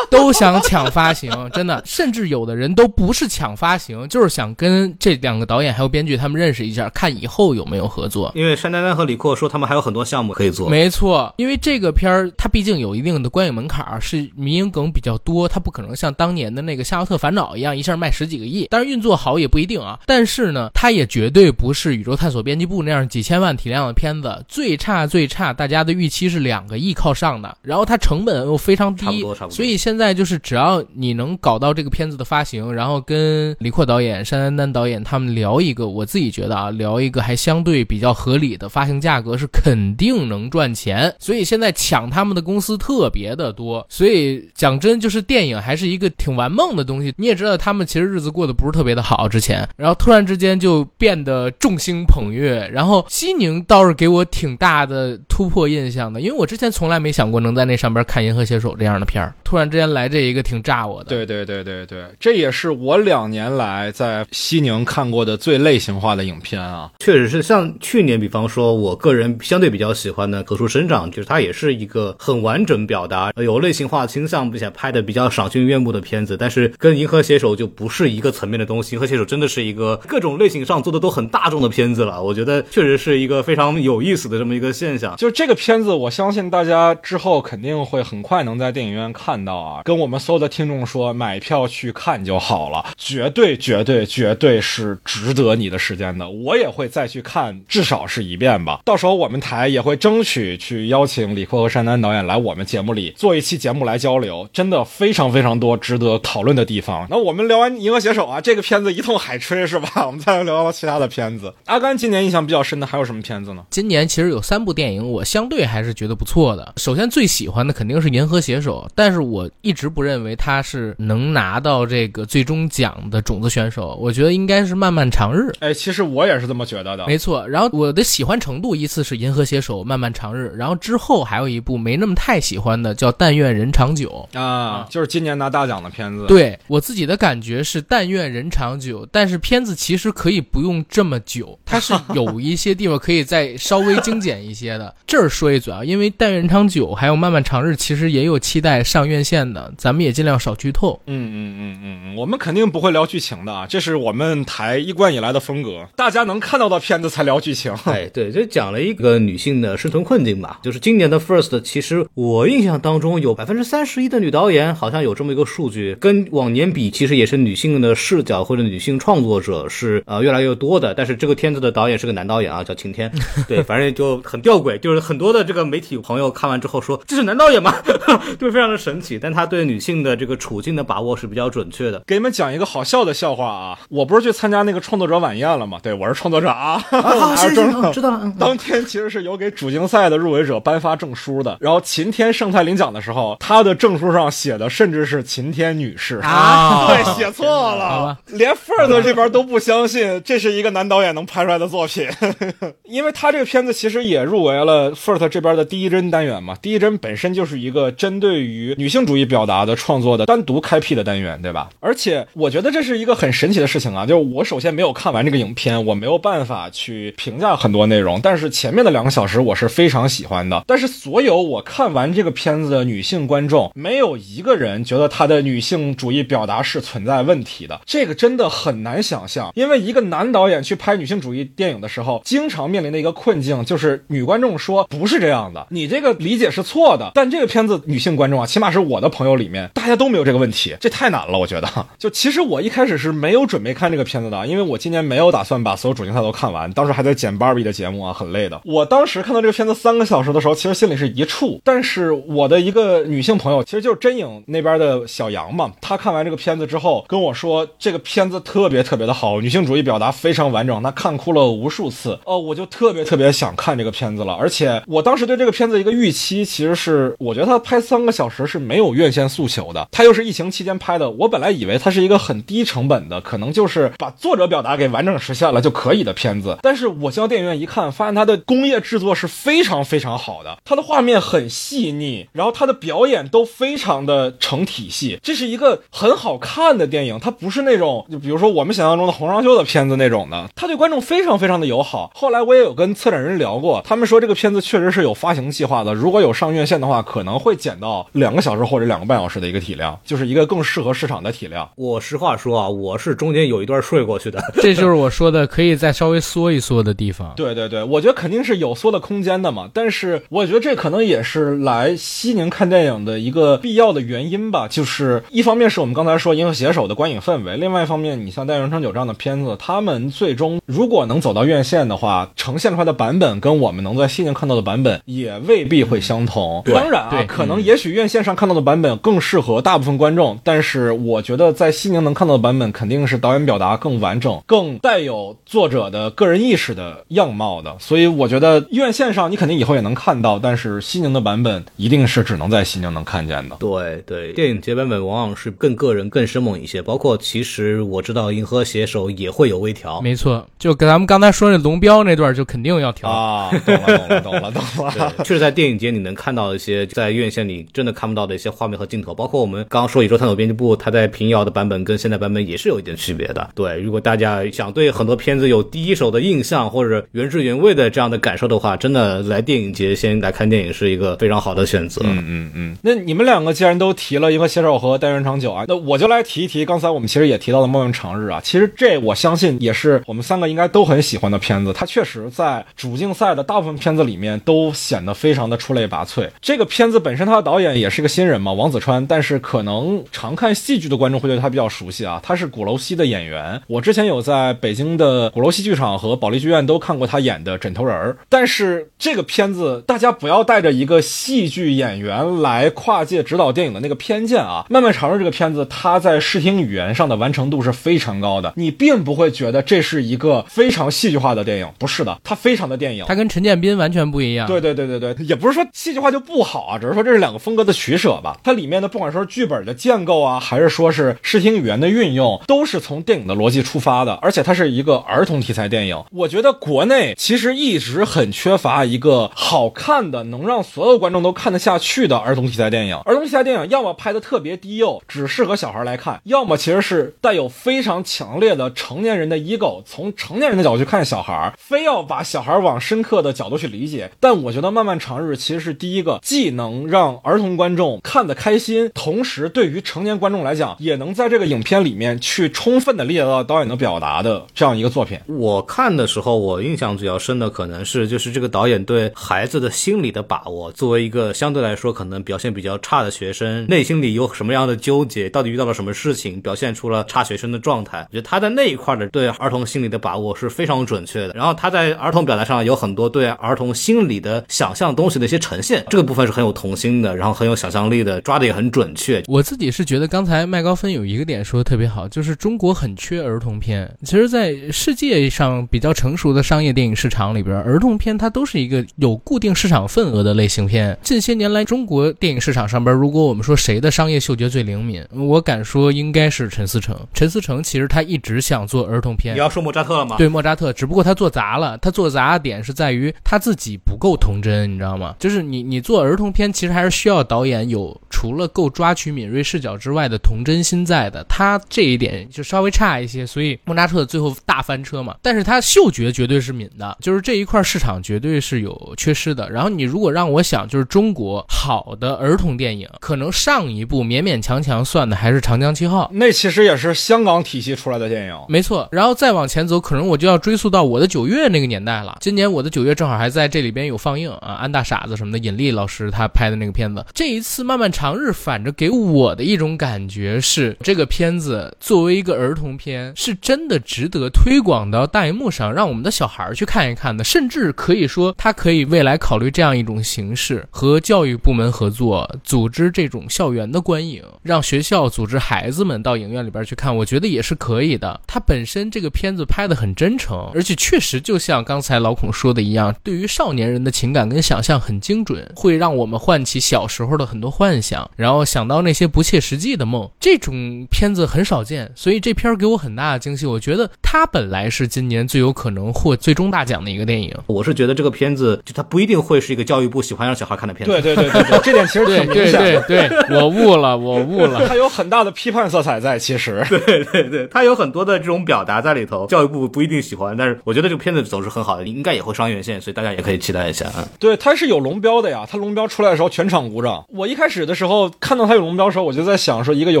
Speaker 2: 都想抢发行，真的，甚至有的人都不是抢发行，就是想跟这两个导演还有编剧他们认识一下，看以后有没有合作。
Speaker 1: 因为山丹丹和李阔说他们还有很多项目可以做。
Speaker 2: 没错，因为这个片儿它毕竟有一定的观影门槛，是民营梗比较多，它不可能像当年的那个《夏洛特烦恼》一样一下卖十几个亿。但是运作好也不一定啊，但是呢，它也绝对不是《宇宙探索编辑部》那样几千万体量的片子，最差最差，大家的预期是两个亿靠上的，然后它成本又非常低，
Speaker 1: 差不多差不多。
Speaker 2: 所以现在现在就是只要你能搞到这个片子的发行，然后跟李阔导演、山丹丹导演他们聊一个，我自己觉得啊，聊一个还相对比较合理的发行价格，是肯定能赚钱。所以现在抢他们的公司特别的多。所以讲真，就是电影还是一个挺玩梦的东西。你也知道，他们其实日子过得不是特别的好，之前，然后突然之间就变得众星捧月。然后西宁倒是给我挺大的突破印象的，因为我之前从来没想过能在那上边看《银河携手》这样的片儿，突然之间来这一个挺炸我的。
Speaker 3: 对对对对对，这也是我两年来在西宁看过的最类型化的影片啊。
Speaker 1: 确实是，像去年，比方说，我个人相对比较喜欢的《可树生长》，就是它也是一个很完整表达、有类型化倾向，并且拍的比较赏心悦目的片子。但是跟《银河携手》就不是一个层面的东西，《银河携手》真的是一个各种类型上做的都很大众的片子了。我觉得确实是一个非常有意思的这么一个现象。
Speaker 3: 就是这个片子，我相信大家之后肯定会很快能在电影院看到啊。跟我们所有的听众说，买票去看就好了，绝对绝对绝对是值得你的时间的。我也会再去看，至少是一遍吧。到时候我们台也会争取去邀请李阔和山丹导演来我们节目里做一期节目来交流，真的非常非常多值得讨论的地方。那我们聊完《银河携手》啊，这个片子一通海吹是吧？我们再来聊聊其他的片子。阿甘今年印象比较深的还有什么片子呢？
Speaker 2: 今年其实有三部电影，我相对还是觉得不错的。首先最喜欢的肯定是《银河携手》，但是我一直不认为他是能拿到这个最终奖的种子选手，我觉得应该是《漫漫长日》。
Speaker 3: 哎，其实我也是这么觉得的。
Speaker 2: 没错，然后我的喜欢程度依次是《银河携手》《漫漫长日》，然后之后还有一部没那么太喜欢的，叫《但愿人长久》
Speaker 3: 啊，就是今年拿大奖的片子。
Speaker 2: 对我自己的感觉是《但愿人长久》，但是片子其实可以不用这么久，它是有一些地方可以再稍微精简一些的。这儿说一嘴啊，因为《但愿人长久》还有《漫漫长日》，其实也有期待上院线的，咱们也尽量少剧透。
Speaker 3: 嗯嗯嗯嗯嗯，我们肯定不会聊剧情的啊，这是我们台一贯以来的风格。大家能看到的片子才聊剧情。
Speaker 1: 哎，对，就讲了一个女性的生存困境吧。就是今年的 First，其实我印象当中有百分之三十一的女导演，好像有这么一个数据，跟往年比，其实也是女性的视角或者女性创作者是呃越来越多的。但是这个片子的导演是个男导演啊，叫晴天。对，反正就很吊诡，就是很多的这个媒体朋友看完之后说这是男导演吗？就非常的神奇。但他对女性的这个处境的把握是比较准确的。
Speaker 3: 给你们讲一个好笑的笑话啊，我不是去参加那个创作者晚宴了吗？对，我是创作者啊。
Speaker 1: 好，行行，知道了。
Speaker 3: 当天其实是有给主竞赛的入围者颁发证书的。然后晴天盛泰领奖的时候，他的证书上写的甚至是晴天女士
Speaker 2: 啊，
Speaker 3: 对，写错了，连 First 这边都不相信这是一个男导演能拍出来的作品，因为他这个片子其实也入围了 First 这边的第一帧单元嘛。第一帧本身就是一个针对于女性主义表达的创作的单独开辟的单元，对吧？而且我觉得这是一个很神奇的事情啊，就是我首先没有看完这个影片，我没有办法去评价很多内容，但是前面的两个小时我是非常喜欢的。但是所有我看完这个片子的女性观众，没有一个人觉得她的女性主义表达是存在问题的，这个真的很难想象。因为一个男导演去拍女性主义电影的时候，经常面临的一个困境就是女观众说不是这样的，你这个理解是错的。但这个片子女性观众啊，起码是我的朋朋友里面，大家都没有这个问题，这太难了，我觉得。就其实我一开始是没有准备看这个片子的，因为我今年没有打算把所有主竞赛都看完，当时还在剪芭比的节目啊，很累的。我当时看到这个片子三个小时的时候，其实心里是一怵，但是我的一个女性朋友，其实就是真影那边的小杨嘛，她看完这个片子之后跟我说，这个片子特别特别的好，女性主义表达非常完整，她看哭了无数次。哦，我就特别特别想看这个片子了，而且我当时对这个片子一个预期，其实是我觉得它拍三个小时是没有院线诉求的，它又是疫情期间拍的，我本来以为它是一个很低成本的，可能就是把作者表达给完整实现了就可以的片子。但是我进到电影院一看，发现它的工业制作是非常非常好的，它的画面很细腻，然后它的表演都非常的成体系，这是一个很好看的电影，它不是那种就比如说我们想象中的洪尚秀的片子那种的，它对观众非常非常的友好。后来我也有跟策展人聊过，他们说这个片子确实是有发行计划的，如果有上院线的话，可能会减到两个小时或者两个半小时的一个体量，就是一个更适合市场的体量。
Speaker 1: 我实话说啊，我是中间有一段睡过去的，
Speaker 2: 这就是我说的可以再稍微缩一缩的地方。
Speaker 3: 对对对，我觉得肯定是有缩的空间的嘛，但是我觉得这可能也是来西宁看电影的一个必要的原因吧。就是一方面是我们刚才说《银河携手》的观影氛围，另外一方面，你像《带人长久》这样的片子，他们最终如果能走到院线的话，呈现出来的版本跟我们能在西宁看到的版本也未必会相同。
Speaker 1: 对
Speaker 3: 当然啊，可能也许院线上看到的版本更适合大部分观众，但是我觉得在西宁能看到的版本肯定是导演表达更完整、更带有作者的个人意识的样貌的。所以我觉得院线上你肯定以后也能看到，但是西宁的版本一定是只能在西宁能看见的。
Speaker 1: 对对，电影节版本往往是更个人、更生猛一些。包括其实我知道《银河携手》也会有微调，
Speaker 2: 没错，就跟咱们刚才说那龙标那段就肯定要调。
Speaker 3: 啊，懂了，懂了，懂了，懂了。
Speaker 1: 对，确实在电影节你能看到一些在院线里真的看不到的一些画面和镜头，包括我们刚刚说《宇宙探索编辑部》，它在平遥的版本跟现在版本也是有一点区别的。对，如果大家想对很多片子有第一手的印象或者原汁原味的这样的感受的话，真的来电影节先来看电影是一个非常好的选择。
Speaker 3: 嗯嗯嗯，那你们两个既然都提了《银河携手》和《单元长久》啊，那我就来提一提刚才我们其实也提到的《漫漫长日》啊。其实这我相信也是我们三个应该都很喜欢的片子，它确实在主竞赛的大部分片子里面都显得非常的出类拔萃。这个片子本身它的导演也是个新人嘛，王子川，但是可能常看戏剧的观众会对他比较熟悉啊，他是鼓楼西的演员。我之前有在北京的鼓楼戏剧场和保利剧院都看过他演的《枕头人儿》，但是这个片子大家不要带着一个戏剧演员来跨界指导电影的那个偏见啊。《漫漫长日》这个片子，它在视听语言上的完成度是非常高的，你并不会觉得这是一个非常戏剧化的电影，不是的，它非常的电影。
Speaker 2: 他跟陈建斌完全不一样。
Speaker 3: 对对对对对，也不是说戏剧化就不好啊，只是说这是两个风格的取舍吧。它里面的不管说是剧本的建构啊，还是说是视听语言的运用，都是从电影的逻辑出发的。而且它是一个儿童题材电影，我觉得国内其实一直很缺乏一个好看的、能让所有观众都看得下去的儿童题材电影。儿童题材电影要么拍的特别低幼，只适合小孩来看，要么其实是带有非常强烈的成年人的 ego，从成年人的角度去看小孩，非要把小孩往深刻的角度去理解。但我觉得《漫漫长日》其实是第一个，既能让儿童观众看得开心，同时对于成年观众来讲，也能在这个影片里面去充分的理解到导演的表达的这样一个作品。
Speaker 1: 我看的时候，我印象比较深的可能是就是这个导演对孩子的心理的把握。作为一个相对来说可能表现比较差的学生，内心里有什么样的纠结，到底遇到了什么事情，表现出了差学生的状态。我觉得他在那一块的对儿童心理的把握是非常准确的。然后他在儿童表达上有很多对儿童心理的想象东西的一些呈现，这个部分是很有童心的，然后很有想象力的，抓的也很准确。
Speaker 2: 我自己是觉得刚才麦高芬有一个点说的特别好，就是中国很缺儿童片。其实，在世界上比较成熟的商业电影市场里边，儿童片它都是一个有固定市场份额的类型片。近些年来，中国电影市场上边，如果我们说谁的商业嗅觉最灵敏，我敢说应该是陈思诚。陈思诚其实他一直想做儿童片
Speaker 1: 你，要说莫扎特了吗？
Speaker 2: 对莫扎特，只不过他做砸了。他做砸的点是在于他自己不够童真，你知道吗？就是你你做儿童片，其实还是需要导演有除了够抓取敏锐视角之外的童真心在的。他这一点就稍微差一些，所以莫扎特最后大翻车嘛。但是他嗅觉绝对是敏的，就是这一块市场绝对是有缺失的。然后你如果让我想，就是中国好的儿童电影，可能上一部勉勉强强算的还是《长江七号》。
Speaker 3: 那其实也是香港体系出来的电影。
Speaker 2: 没错，然后再往前走，可能我就要追溯到我的九月那个年代了。今年我的九月正好还在这里边有放映啊，安大傻子什么的，尹力老师他拍的那个片子。这一次《漫漫长长日反着给我的一种感觉是，这个片子作为一个儿童片，是真的值得推广到大荧幕上，让我们的小孩去看一看的。甚至可以说，它可以未来考虑这样一种形式，和教育部门合作，组织这种校园的观影，让学校组织孩子们到影院里边去看，我觉得也是可以的。它本身这个片子拍的很真诚，而且确实就像刚才老孔说的一样，对于少年人的情感跟想象很精准，会让我们唤起小时候的很多幻想，然后想到那些不切实际的梦。这种片子很少见，所以这片儿给我很大的惊喜。我觉得它本来是今年最有可能获最终大奖的一个电影。
Speaker 1: 我是觉得这个片子就它不一定会是一个教育部喜欢让小孩看的片子。
Speaker 3: 对对对对对，这点其实
Speaker 2: 对对
Speaker 3: 挺明显的。
Speaker 2: 对对，我悟了，我悟了。
Speaker 3: 它有很大的批判色彩在，其实。
Speaker 1: 对对对，它有很多的这种表达在里头，教育部不一定喜欢，但是我觉得这个片子总是很好的，应该也会上院线，所以大家也可以期待一下啊。
Speaker 3: 对，它是有龙标的呀。它龙标出来的时候，全场鼓掌。我一开始的时候后看到他有龙标的时候，我就在想说，一个有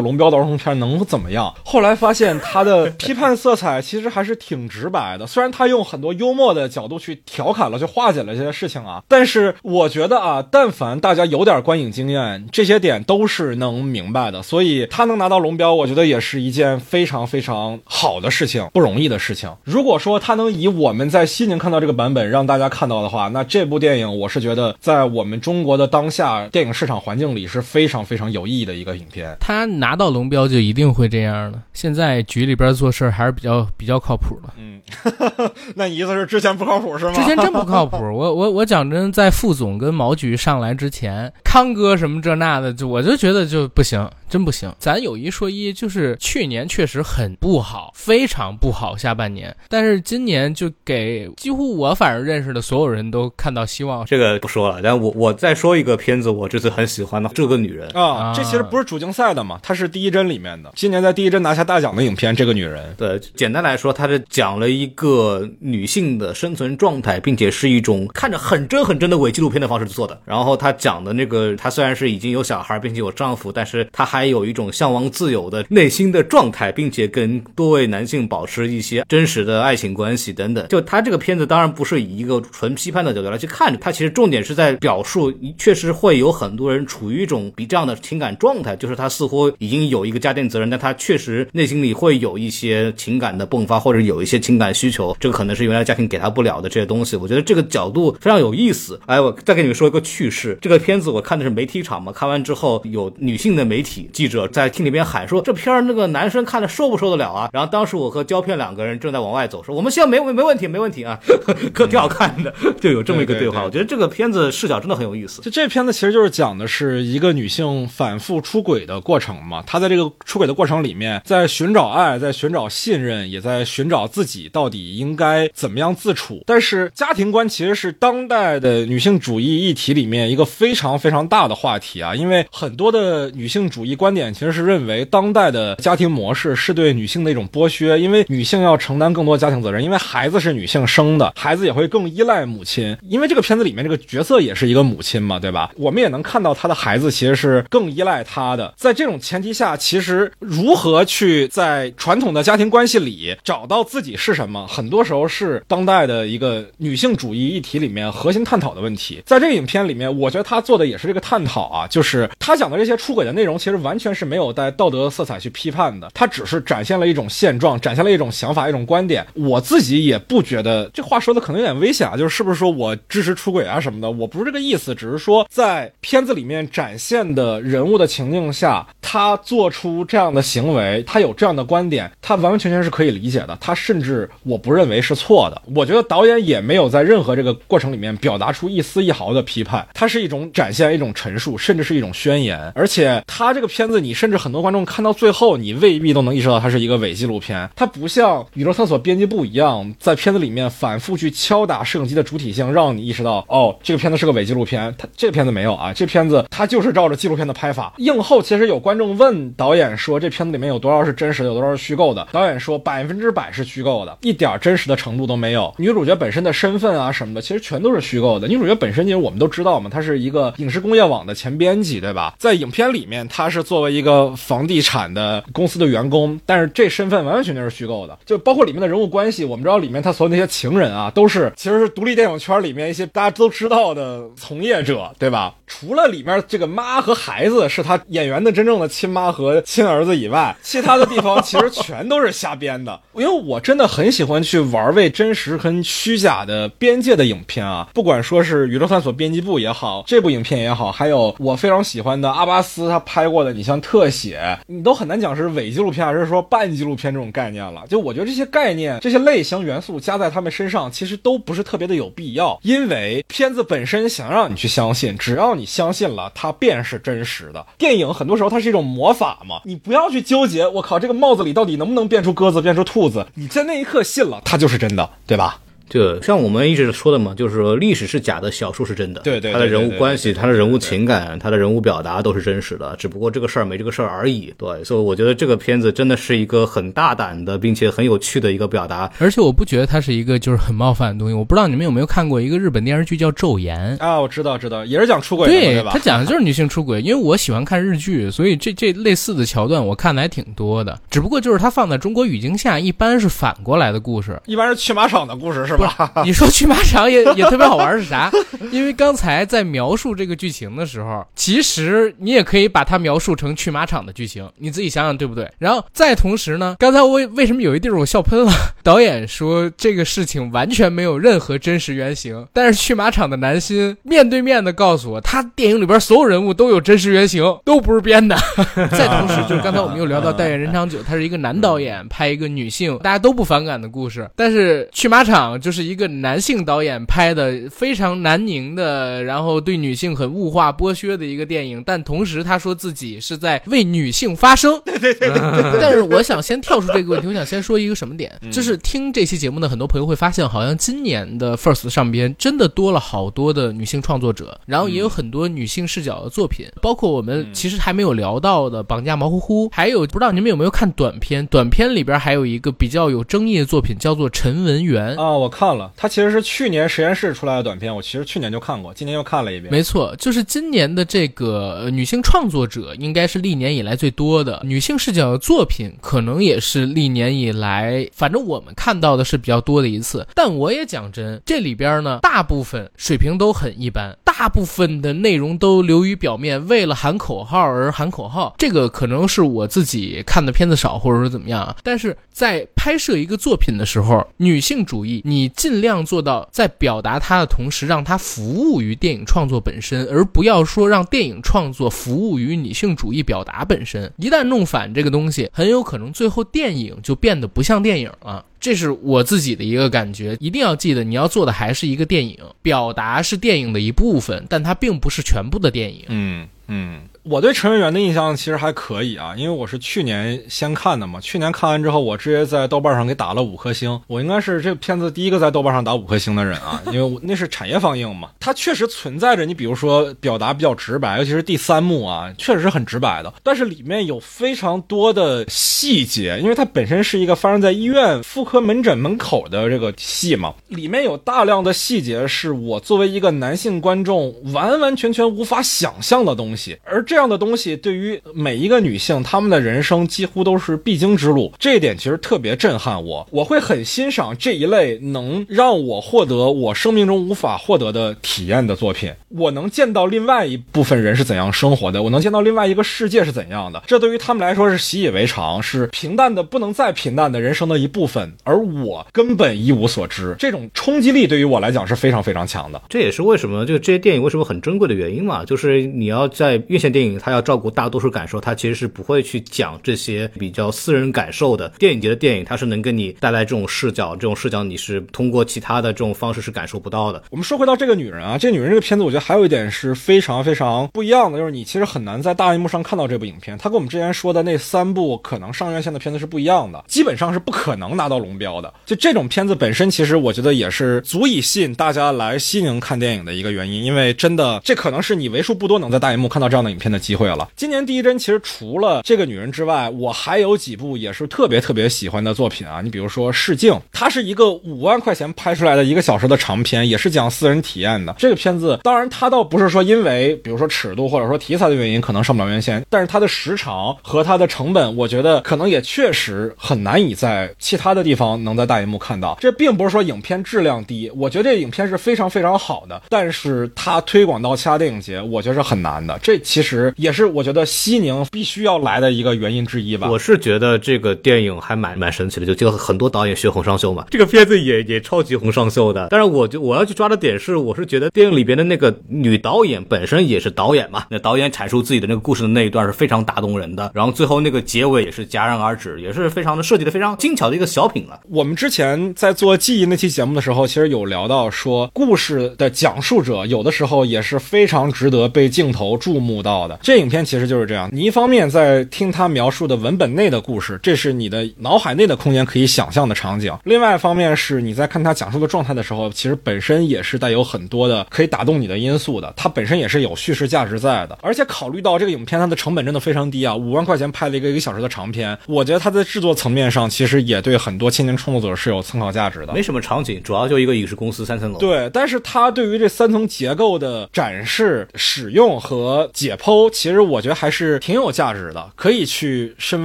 Speaker 3: 龙标的儿童片能怎么样？后来发现他的批判色彩其实还是挺直白的。虽然他用很多幽默的角度去调侃了、去化解了这些事情啊，但是我觉得啊，但凡大家有点观影经验，这些点都是能明白的。所以他能拿到龙标，我觉得也是一件非常非常好的事情，不容易的事情。如果说他能以我们在西宁看到这个版本让大家看到的话，那这部电影我是觉得在我们中国的当下电影市场环境里是非常非常有意义的一个影片。
Speaker 2: 他拿到龙标就一定会这样的。现在局里边做事还是比较比较靠谱的。
Speaker 3: 嗯，那你意思是之前不靠谱是吗？
Speaker 2: 之前真不靠谱。我我我讲真，在副总跟毛局上来之前，康哥什么这那的，就我就觉得就不行，真不行。咱有一说一，就是去年确实很不好，非常不好下半年。但是今年就给几乎我反正认识的所有人都看到希望。
Speaker 1: 这个不说了，但我我再说一个片子，我这次很喜欢的《这个女人》
Speaker 3: 啊，这其实不是主竞赛的嘛，它是第一帧里面的，今年在第一帧拿下大奖的影片《这个女人》。
Speaker 1: 对，简单来说，它是讲了一个女性的生存状态，并且是一种看着很真很真的伪纪录片的方式做的。然后她讲的那个，呃她虽然是已经有小孩，并且有丈夫，但是她还有一种向往自由的内心的状态，并且跟多位男性保持一些真实的爱情关系等等。就她这个片子，当然不是以一个纯批判的角度来去看，它其实重点是在表述，确实会有很多人处于一种比这样的情感状态，就是他似乎已经有一个家庭责任，但他确实内心里会有一些情感的迸发，或者有一些情感需求，这个可能是原来家庭给他不了的这些东西。我觉得这个角度非常有意思。哎，我再给你们说一个趣事，这个片子我看的是媒体场嘛，看完之后有女性的媒体记者在厅里边喊说，这片儿那个男生看的受不受得了啊？然后当时我和胶片两个人正在往外走，说我们现在没没问题，没问题啊，可挺好看的，就有这么一个对话。我觉得这个片子视角真的很有意思。
Speaker 3: 就这片子其实就是讲的是一个女性反复出轨的过程嘛。她在这个出轨的过程里面，在寻找爱，在寻找信任，也在寻找自己到底应该怎么样自处。但是家庭观其实是当代的女性主义议题里面一个非常非常大的话题啊。因为很多的女性主义观点其实是认为当代的家庭模式是对女性的一种剥削，因为女性要承担更多家庭责任，因为孩子是女性生的，孩子也会更依赖母亲。因为这个片子里面这个角色也是一个母亲嘛，对吧？我们也能看到她的孩子其实是更依赖她的。在这种前提下，其实如何去在传统的家庭关系里找到自己是什么，很多时候是当代的一个女性主义议题里面核心探讨的问题。在这个影片里面，我觉得他做的也是这个探讨啊，就是他讲的这些出轨的内容，其实完全是没有带道德色彩去批判的，他只是展现了一种现状，展现了一种想法，一种观点。我自己也不觉得这话说的可能有点危险啊，就是是不是说我支持出轨啊什么的？我不是这个意思，只是说在片子里面展现的人物的情境下，他做出这样的行为，他有这样的观点，他完完全全是可以理解的。他甚至我不认为是错的。我觉得导演也没有在任何这个过程里面表达出一丝一毫的批判，它是一种展现，一种陈述，甚至是一种宣言。而且他这个片子，你甚至很多观众看到最后，你未必都能意识到它是一个伪纪录片。它不像《宇宙探索编辑部》一样，在片子里面反复去敲打摄影机的主体性，让你意识到，哦，这个片子是个伪纪录片。它这个片子没有啊，这片子它就是照着纪录片的拍法。映后其实有观众问导演说，这片子里面有多少是真实的，有多少是虚构的？导演说百分之百是虚构的，一点真实的程度都没有。女主角本身的身份啊什么的，其实全都是虚构的。女主角本身，其实我们都知道嘛，她是一个影视工工业网的前编辑，对吧？在影片里面，他是作为一个房地产的公司的员工，但是这身份完完全全是虚构的。就包括里面的人物关系，我们知道里面他所有那些情人啊，都是其实是独立电影圈里面一些大家都知道的从业者，对吧？除了里面这个妈和孩子是他演员的真正的亲妈和亲儿子以外，其他的地方其实全都是瞎编的。因为我真的很喜欢去玩味真实跟虚假的边界的影片啊，不管说是宇宙探索编辑部也好，这部影片也好，好还有我非常喜欢的阿巴斯他拍过的，你像特写，你都很难讲是伪纪录片还是说半纪录片这种概念了。就我觉得这些概念、这些类型元素加在他们身上，其实都不是特别的有必要，因为片子本身想让你去相信，只要你相信了，它便是真实的。电影很多时候它是一种魔法嘛，你不要去纠结，我靠，这个帽子里到底能不能变出鸽子、变出兔子？你在那一刻信了，它就是真的，对吧？
Speaker 1: 就像我们一直说的嘛，就是说历史是假的，小说是真的。
Speaker 3: 对对对
Speaker 1: 他的人物关系、他的人物情感、他的人物表达都是真实的，只不过这个事儿没这个事儿而已。对，所以我觉得这个片子真的是一个很大胆的，并且很有趣的一个表达。
Speaker 2: 而且我不觉得它是一个就是很冒犯的东西。我不知道你们有没有看过一个日本电视剧叫《昼颜》。
Speaker 3: 啊，我知道知道，也是讲出轨的嘛，对吧
Speaker 2: 他？讲的就是女性出轨，因为我喜欢看日剧，所以这这类似的桥段我看的还挺多的。只不过就是它放在中国语境下，一般是反过来的故事。
Speaker 3: 一般是去马场的故事是
Speaker 2: 不
Speaker 3: 吧？
Speaker 2: 是，你说去马场也也特别好玩是啥？因为刚才在描述这个剧情的时候，其实你也可以把它描述成去马场的剧情，你自己想想对不对？然后再同时呢，刚才我为为什么有一地儿我笑喷了？导演说这个事情完全没有任何真实原型，但是去马场的男星面对面的告诉我，他电影里边所有人物都有真实原型，都不是编的。再同时，就是刚才我们又聊到《代言人长久》，他是一个男导演拍一个女性大家都不反感的故事，但是去马场就是一个男性导演拍的非常南宁的，然后对女性很物化剥削的一个电影，但同时他说自己是在为女性发声。对对对对。但是我想先跳出这个问题，我想先说一个什么点，就是听这期节目的很多朋友会发现，好像今年的 First 上边真的多了好多的女性创作者，然后也有很多女性视角的作品，包括我们其实还没有聊到的《绑架毛乎乎》，还有不知道你们有没有看短片？短片里边还有一个比较有争议的作品，叫做《陈文媛》。
Speaker 3: 啊，我看看了，它其实是去年实验室出来的短片，我其实去年就看过，今年又看了一遍。
Speaker 2: 没错，就是今年的这个女性创作者应该是历年以来最多的女性视角的作品，可能也是历年以来，反正我们看到的是比较多的一次。但我也讲真，这里边呢，大部分水平都很一般，大部分的内容都流于表面，为了喊口号而喊口号。这个可能是我自己看的片子少，或者说怎么样啊。但是在拍摄一个作品的时候，女性主义你尽量做到在表达它的同时，让它服务于电影创作本身，而不要说让电影创作服务于女性主义表达本身。一旦弄反这个东西，很有可能最后电影就变得不像电影了。这是我自己的一个感觉，一定要记得，你要做的还是一个电影，表达是电影的一部分，但它并不是全部的电影。
Speaker 3: 嗯嗯，我对陈文媛的印象其实还可以啊，因为我是去年先看的嘛。去年看完之后，我直接在豆瓣上给打了五颗星。我应该是这片子第一个在豆瓣上打五颗星的人啊，因为我那是产业放映嘛。它确实存在着你比如说表达比较直白，尤其是第三幕啊，确实是很直白的。但是里面有非常多的细节，因为它本身是一个发生在医院妇科门诊门口的这个戏嘛，里面有大量的细节是我作为一个男性观众完完全全无法想象的东西。而这样的东西对于每一个女性，她们的人生几乎都是必经之路。这一点其实特别震撼我，我会很欣赏这一类能让我获得我生命中无法获得的体验的作品。我能见到另外一部分人是怎样生活的，我能见到另外一个世界是怎样的。这对于他们来说是习以为常，是平淡的不能再平淡的人生的一部分。而我根本一无所知，这种冲击力对于我来讲是非常非常强的。
Speaker 1: 这也是为什么就这些电影为什么很珍贵的原因嘛，就是你要在院线电电影，它要照顾大多数感受，它其实是不会去讲这些比较私人感受的。电影节的电影，它是能给你带来这种视角，这种视角你是通过其他的这种方式是感受不到的。
Speaker 3: 我们说回到这个女人啊，这个女人这个片子，我觉得还有一点是非常非常不一样的，就是你其实很难在大荧幕上看到这部影片。它跟我们之前说的那三部可能上院线的片子是不一样的，基本上是不可能拿到龙标的。就这种片子本身，其实我觉得也是足以吸引大家来西宁看电影的一个原因，因为真的这可能是你为数不多能在大荧幕看到这样的影片的机会了。今年第一帧其实除了这个女人之外，我还有几部也是特别特别喜欢的作品啊。你比如说《试镜》，它是一个五万块钱拍出来的一个小时的长片，也是讲私人体验的。这个片子当然它倒不是说因为比如说尺度或者说题材的原因可能上不了院线，但是它的时长和它的成本，我觉得可能也确实很难以在其他的地方能在大荧幕看到。这并不是说影片质量低，我觉得这影片是非常非常好的，但是它推广到其他电影节，我觉得是很难的。这其实。实也是我觉得西宁必须要来的一个原因之一吧。
Speaker 1: 我是觉得这个电影还蛮蛮神奇的，就就很多导演学洪尚秀嘛，这个片子也也超级洪尚秀的。但是我就我要去抓的点是，我是觉得电影里边的那个女导演本身也是导演嘛，那导演阐述自己的那个故事的那一段是非常打动人的，然后最后那个结尾也是戛然而止，也是非常的设计的非常精巧的一个小品了。
Speaker 3: 我们之前在做记忆那期节目的时候，其实有聊到说，故事的讲述者有的时候也是非常值得被镜头注目到的。这影片其实就是这样，你一方面在听他描述的文本内的故事，这是你的脑海内的空间可以想象的场景；另外一方面是你在看他讲述的状态的时候，其实本身也是带有很多的可以打动你的因素的。它本身也是有叙事价值在的，而且考虑到这个影片它的成本真的非常低啊，五万块钱拍了一个一个小时的长片，我觉得它在制作层面上其实也对很多青年创作者是有参考价值的。
Speaker 1: 没什么场景，主要就一个影视公司三层楼。
Speaker 3: 对，但是它对于这三层结构的展示、使用和解剖，其实我觉得还是挺有价值的，可以去深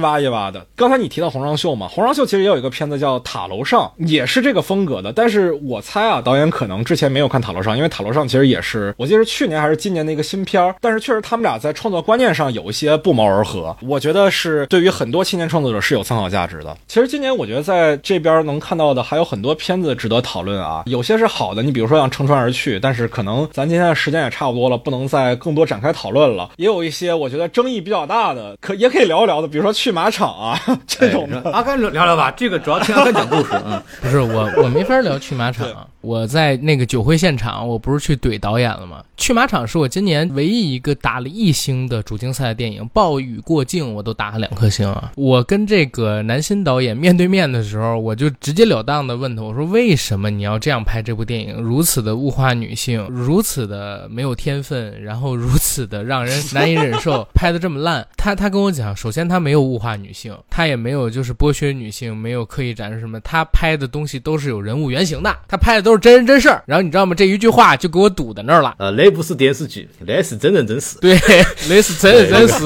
Speaker 3: 挖一挖的。刚才你提到洪尚秀嘛，洪尚秀其实也有一个片子叫《塔楼上》，也是这个风格的。但是我猜啊，导演可能之前没有看《塔楼上》，因为《塔楼上》其实也是我记得是去年还是今年的一个新片儿。但是确实他们俩在创作观念上有一些不谋而合，我觉得是对于很多青年创作者是有参考价值的。其实今年我觉得在这边能看到的还有很多片子值得讨论啊，有些是好的，你比如说像《乘船而去》，但是可能咱今天的时间也差不多了，不能再更多展开讨论了。有一些我觉得争议比较大的，可也可以聊一聊的，比如说去马场啊这种的。
Speaker 1: 阿甘聊聊吧，这个主要听阿甘讲故事。嗯，
Speaker 2: 不是我，我没法聊去马场。我在那个酒会现场，我不是去怼导演了吗？去马场是我今年唯一一个打了一星的主竞赛的电影，暴雨过境我都打了两颗星啊！我跟这个南新导演面对面的时候，我就直截了当的问他，我说为什么你要这样拍这部电影？如此的物化女性，如此的没有天分，然后如此的让人难以忍受，拍的这么烂。他他跟我讲，首先他没有物化女性，他也没有就是剥削女性，没有刻意展示什么，他拍的东西都是有人物原型的，他拍的都是真人真事儿。然后你知道吗？这一句话就给我堵在那儿了。
Speaker 1: 呃，那不是电视剧，那是真人真事。
Speaker 2: 对，那是真人真事。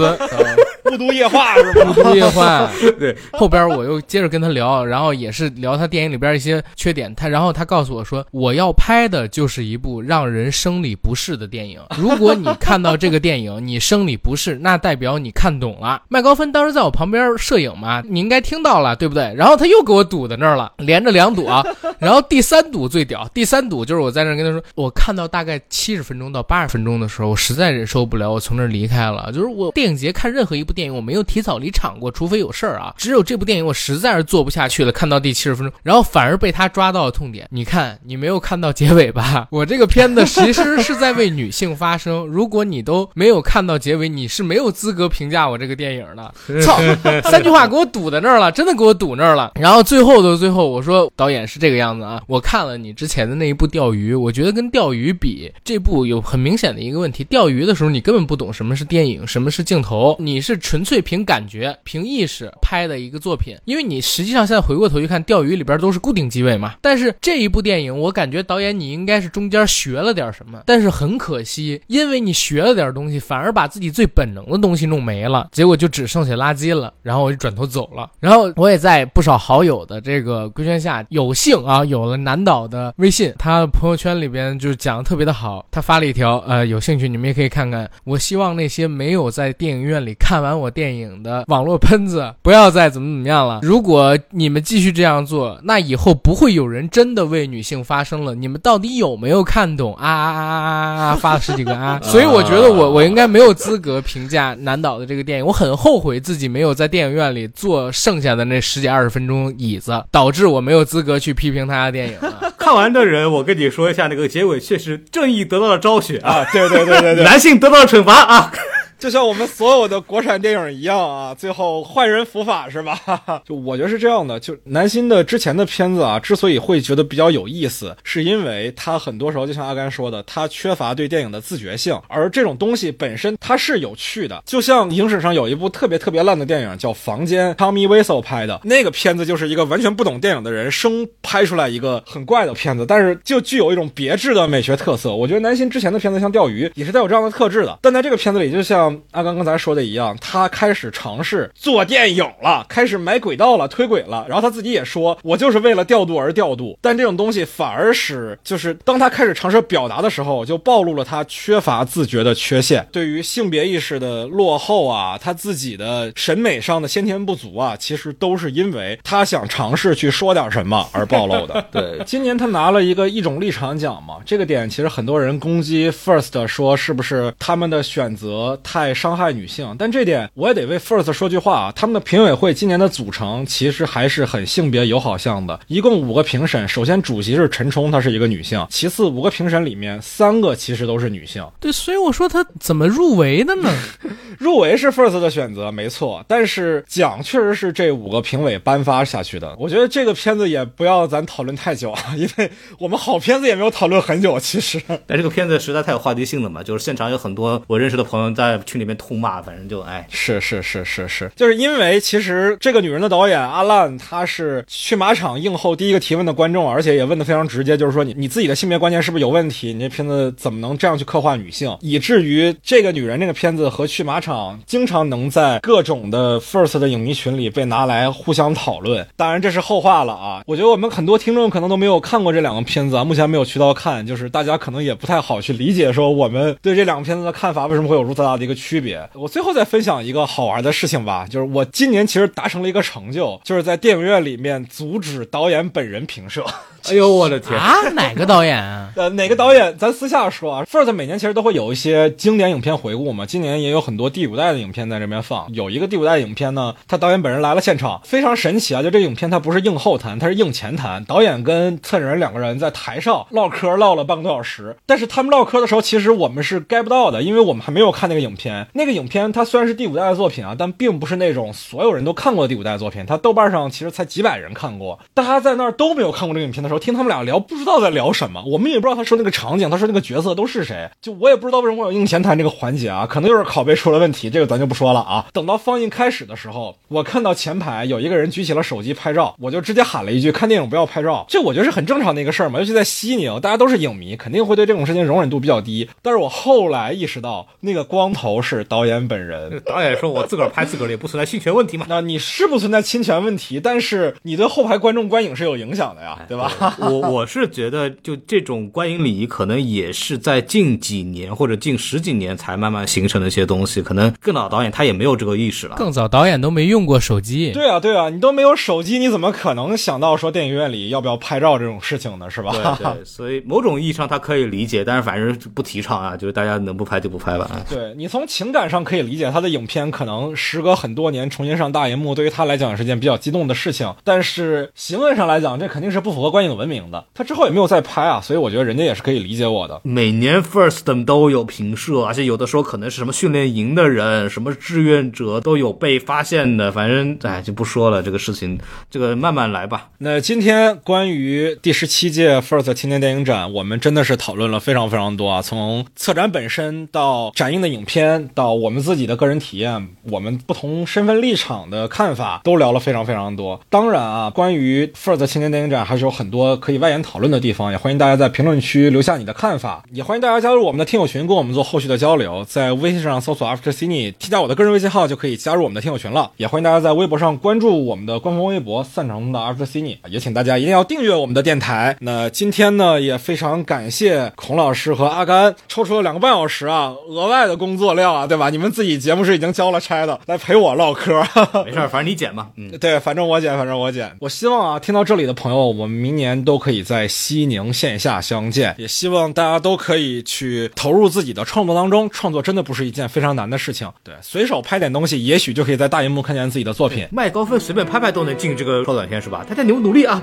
Speaker 3: 雾都夜话是吧？
Speaker 2: 雾都夜话。
Speaker 1: 对，
Speaker 2: 后边我又接着跟他聊，然后也是聊他电影里边一些缺点。他然后他告诉我说，我要拍的就是一部让人生理不适的电影。如果你看到这个电影，你生理不适，那代表你看懂了。麦高芬当时在我旁边摄影嘛，你应该听到了，对不对？然后他又给我堵在那儿了，连着两堵啊。然后第三堵最屌，第三堵就是我在那跟他说，我看到大概七十分钟到八十分钟的时候，我实在忍受不了，我从那儿离开了。就是我电影节看任何一部电影，我没有提早离场过，除非有事儿啊。只有这部电影，我实在是做不下去了。看到第七十分钟，然后反而被他抓到了痛点。你看，你没有看到结尾吧？我这个片子其实是在为女性发声。如果你都没有看到结尾，你是没有资格评价我这个电影的。操，三句话给我堵在那儿了，真的给我堵那儿了。然后最后的最后，我说导演是这个样子啊。我看了你之前的那一部钓鱼，我觉得跟钓鱼比，这部有很明显的一个问题。钓鱼的时候，你根本不懂什么是电影，什么是镜头，你是纯粹凭感觉、凭意识拍的一个作品。因为你实际上现在回过头去看，钓鱼里边都是固定机位嘛。但是这一部电影，我感觉导演你应该是中间学了点什么，但是很可惜，因为你学了点东西，反而把自己最本能的东西弄没了，结果就只剩下垃圾了。然后我就转头走了。然后我也在不少好友的这个规劝下，有幸啊有了南岛的微信，他的朋友圈里边就讲的特别的好。他发了一条，呃，有兴趣你们也可以看看。我希望那些没有在电影院里看完我电影的网络喷子，不要再怎么怎么样了。如果你们继续这样做，那以后不会有人真的为女性发声了。你们到底有没有看懂啊啊啊啊啊啊！发了十几个啊，所以我觉得我我应该没有资格评价南岛的这个电影。我很后悔自己没有在电影院里坐剩下的那十几二十分钟椅子，导致我没有资格去批评他的电影了。
Speaker 1: 看完的人，我跟你说一下，那个结尾确实正义得到了昭雪啊，
Speaker 3: 对对对对对，
Speaker 1: 男性得到了惩罚啊。
Speaker 3: 就像我们所有的国产电影一样啊，最后坏人伏法是吧？就我觉得是这样的。就南新的之前的片子啊，之所以会觉得比较有意思，是因为他很多时候就像阿甘说的，他缺乏对电影的自觉性。而这种东西本身它是有趣的。就像影史上有一部特别特别烂的电影叫《房间》，Tommy Wiseau 拍的那个片子，就是一个完全不懂电影的人生拍出来一个很怪的片子，但是就具有一种别致的美学特色。我觉得南新之前的片子像《钓鱼》也是带有这样的特质的，但在这个片子里，就像。像阿刚刚才说的一样，他开始尝试做电影了，开始买轨道了，推轨了。然后他自己也说，我就是为了调度而调度。但这种东西反而使，就是当他开始尝试表达的时候，就暴露了他缺乏自觉的缺陷，对于性别意识的落后啊，他自己的审美上的先天不足啊，其实都是因为他想尝试去说点什么而暴露的。对，今年他拿了一个一种立场奖嘛，这个点其实很多人攻击 First 说是不是他们的选择太伤害女性，但这点我也得为 First 说句话啊，他们的评委会今年的组成其实还是很性别友好向的，一共五个评审，首先主席是陈冲，她是一个女性，其次五个评审里面三个其实都是女性，
Speaker 2: 对，所以我说她怎么入围的呢？
Speaker 3: 入围是 First 的选择没错，但是奖确实是这五个评委颁发下去的。我觉得这个片子也不要咱讨论太久啊，因为我们好片子也没有讨论很久，其实。
Speaker 1: 但这个片子实在太有话题性了嘛，就是现场有很多我认识的朋友在群里面痛骂，反正就哎，
Speaker 3: 是是是是是，就是因为其实这个女人的导演阿烂，她是去马场映后第一个提问的观众，而且也问的非常直接，就是说你你自己的性别观念是不是有问题？你这片子怎么能这样去刻画女性？以至于这个女人这个片子和去马场经常能在各种的 First 的影迷群里被拿来互相讨论。当然这是后话了啊，我觉得我们很多听众可能都没有看过这两个片子啊，目前没有渠道看，就是大家可能也不太好去理解说我们对这两个片子的看法为什么会有如此大的一个区别。我最后再分享一个好玩的事情吧，就是我今年其实达成了一个成就，就是在电影院里面阻止导演本人评射。
Speaker 1: 哎呦我的天！
Speaker 2: 啊，哪个导演啊？
Speaker 3: 呃，哪个导演？咱私下说啊。First 每年其实都会有一些经典影片回顾嘛，今年也有很多第五代的影片在这边放。有一个第五代影片呢，他导演本人来了现场，非常神奇啊！就这影片它不是硬后谈，它是硬前谈。导演跟策展人两个人在台上唠嗑，唠了半个多小时。但是他们唠嗑的时候，其实我们是 get 不到的，因为我们还没有看那个影片。片那个影片它虽然是第五代的作品啊，但并不是那种所有人都看过的第五代作品。它豆瓣上其实才几百人看过，大家在那儿都没有看过这个影片的时候，听他们俩聊。不知道在聊什么，我们也不知道他说那个场景，他说那个角色都是谁，就我也不知道为什么会有硬前谈这个环节啊，可能就是拷贝出了问题，这个咱就不说了啊。等到放映开始的时候，我看到前排有一个人举起了手机拍照，我就直接喊了一句：“看电影不要拍照。”这我觉得是很正常的一个事儿嘛，尤其在西宁，大家都是影迷，肯定会对这种事情容忍度比较低。但是我后来意识到，那个光头是导演本人。
Speaker 1: 导演说：“我自个儿拍自个儿也不存在侵权问题嘛。”
Speaker 3: 那你是不存在侵权问题，但是你对后排观众观影是有影响的呀，对吧？
Speaker 1: 我我是觉得就。这种观影礼仪可能也是在近几年或者近十几年才慢慢形成的一些东西，可能更早导演他也没有这个意识了。
Speaker 2: 更早导演都没用过手机。
Speaker 3: 对啊，对啊，你都没有手机，你怎么可能想到说电影院里要不要拍照这种事情呢？是吧？
Speaker 1: 对对。所以某种意义上他可以理解，但是反正不提倡啊，就是大家能不拍就不拍吧。
Speaker 3: 对你从情感上可以理解，他的影片可能时隔很多年重新上大银幕，对于他来讲是件比较激动的事情。但是行为上来讲，这肯定是不符合观影文明的。他之后也没有再拍啊，所以我觉得人家也。也是可以理解我的。
Speaker 1: 每年 First 都有评社，而且有的时候可能是什么训练营的人、什么志愿者都有被发现的。反正哎，就不说了，这个事情，这个慢慢来吧。
Speaker 3: 那今天关于第十七届 First 青年电影展，我们真的是讨论了非常非常多啊，从策展本身到展映的影片，到我们自己的个人体验，我们不同身份立场的看法，都聊了非常非常多。当然啊，关于 First 青年电影展还是有很多可以外延讨论的地方，也欢迎大家在评论区。留下你的看法，也欢迎大家加入我们的听友群，跟我们做后续的交流。在微信上搜索 After Cine，添加我的个人微信号就可以加入我们的听友群了。也欢迎大家在微博上关注我们的官方微博“散场中的 After Cine”，也请大家一定要订阅我们的电台。那今天呢，也非常感谢孔老师和阿甘抽出了两个半小时啊，额外的工作量啊，对吧？你们自己节目是已经交了差的，来陪我唠嗑。
Speaker 1: 没事，反正你剪吧。嗯，
Speaker 3: 对，反正我剪，反正我剪。我希望啊，听到这里的朋友，我们明年都可以在西宁线下相见。也希望大家都可以去投入自己的创作当中，创作真的不是一件非常难的事情。对，随手拍点东西，也许就可以在大荧幕看见自己的作品。
Speaker 1: 卖高分随便拍拍都能进这个超短片是吧？大家努努力啊！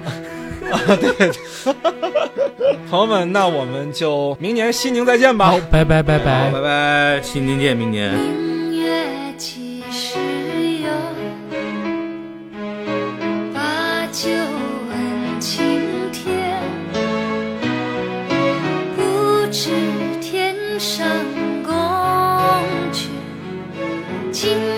Speaker 3: 啊，对，朋友们，那我们就明年西宁再见吧。
Speaker 2: 好，拜拜拜拜
Speaker 1: 拜拜，西宁见，明年。
Speaker 4: 唯恐琼楼玉宇。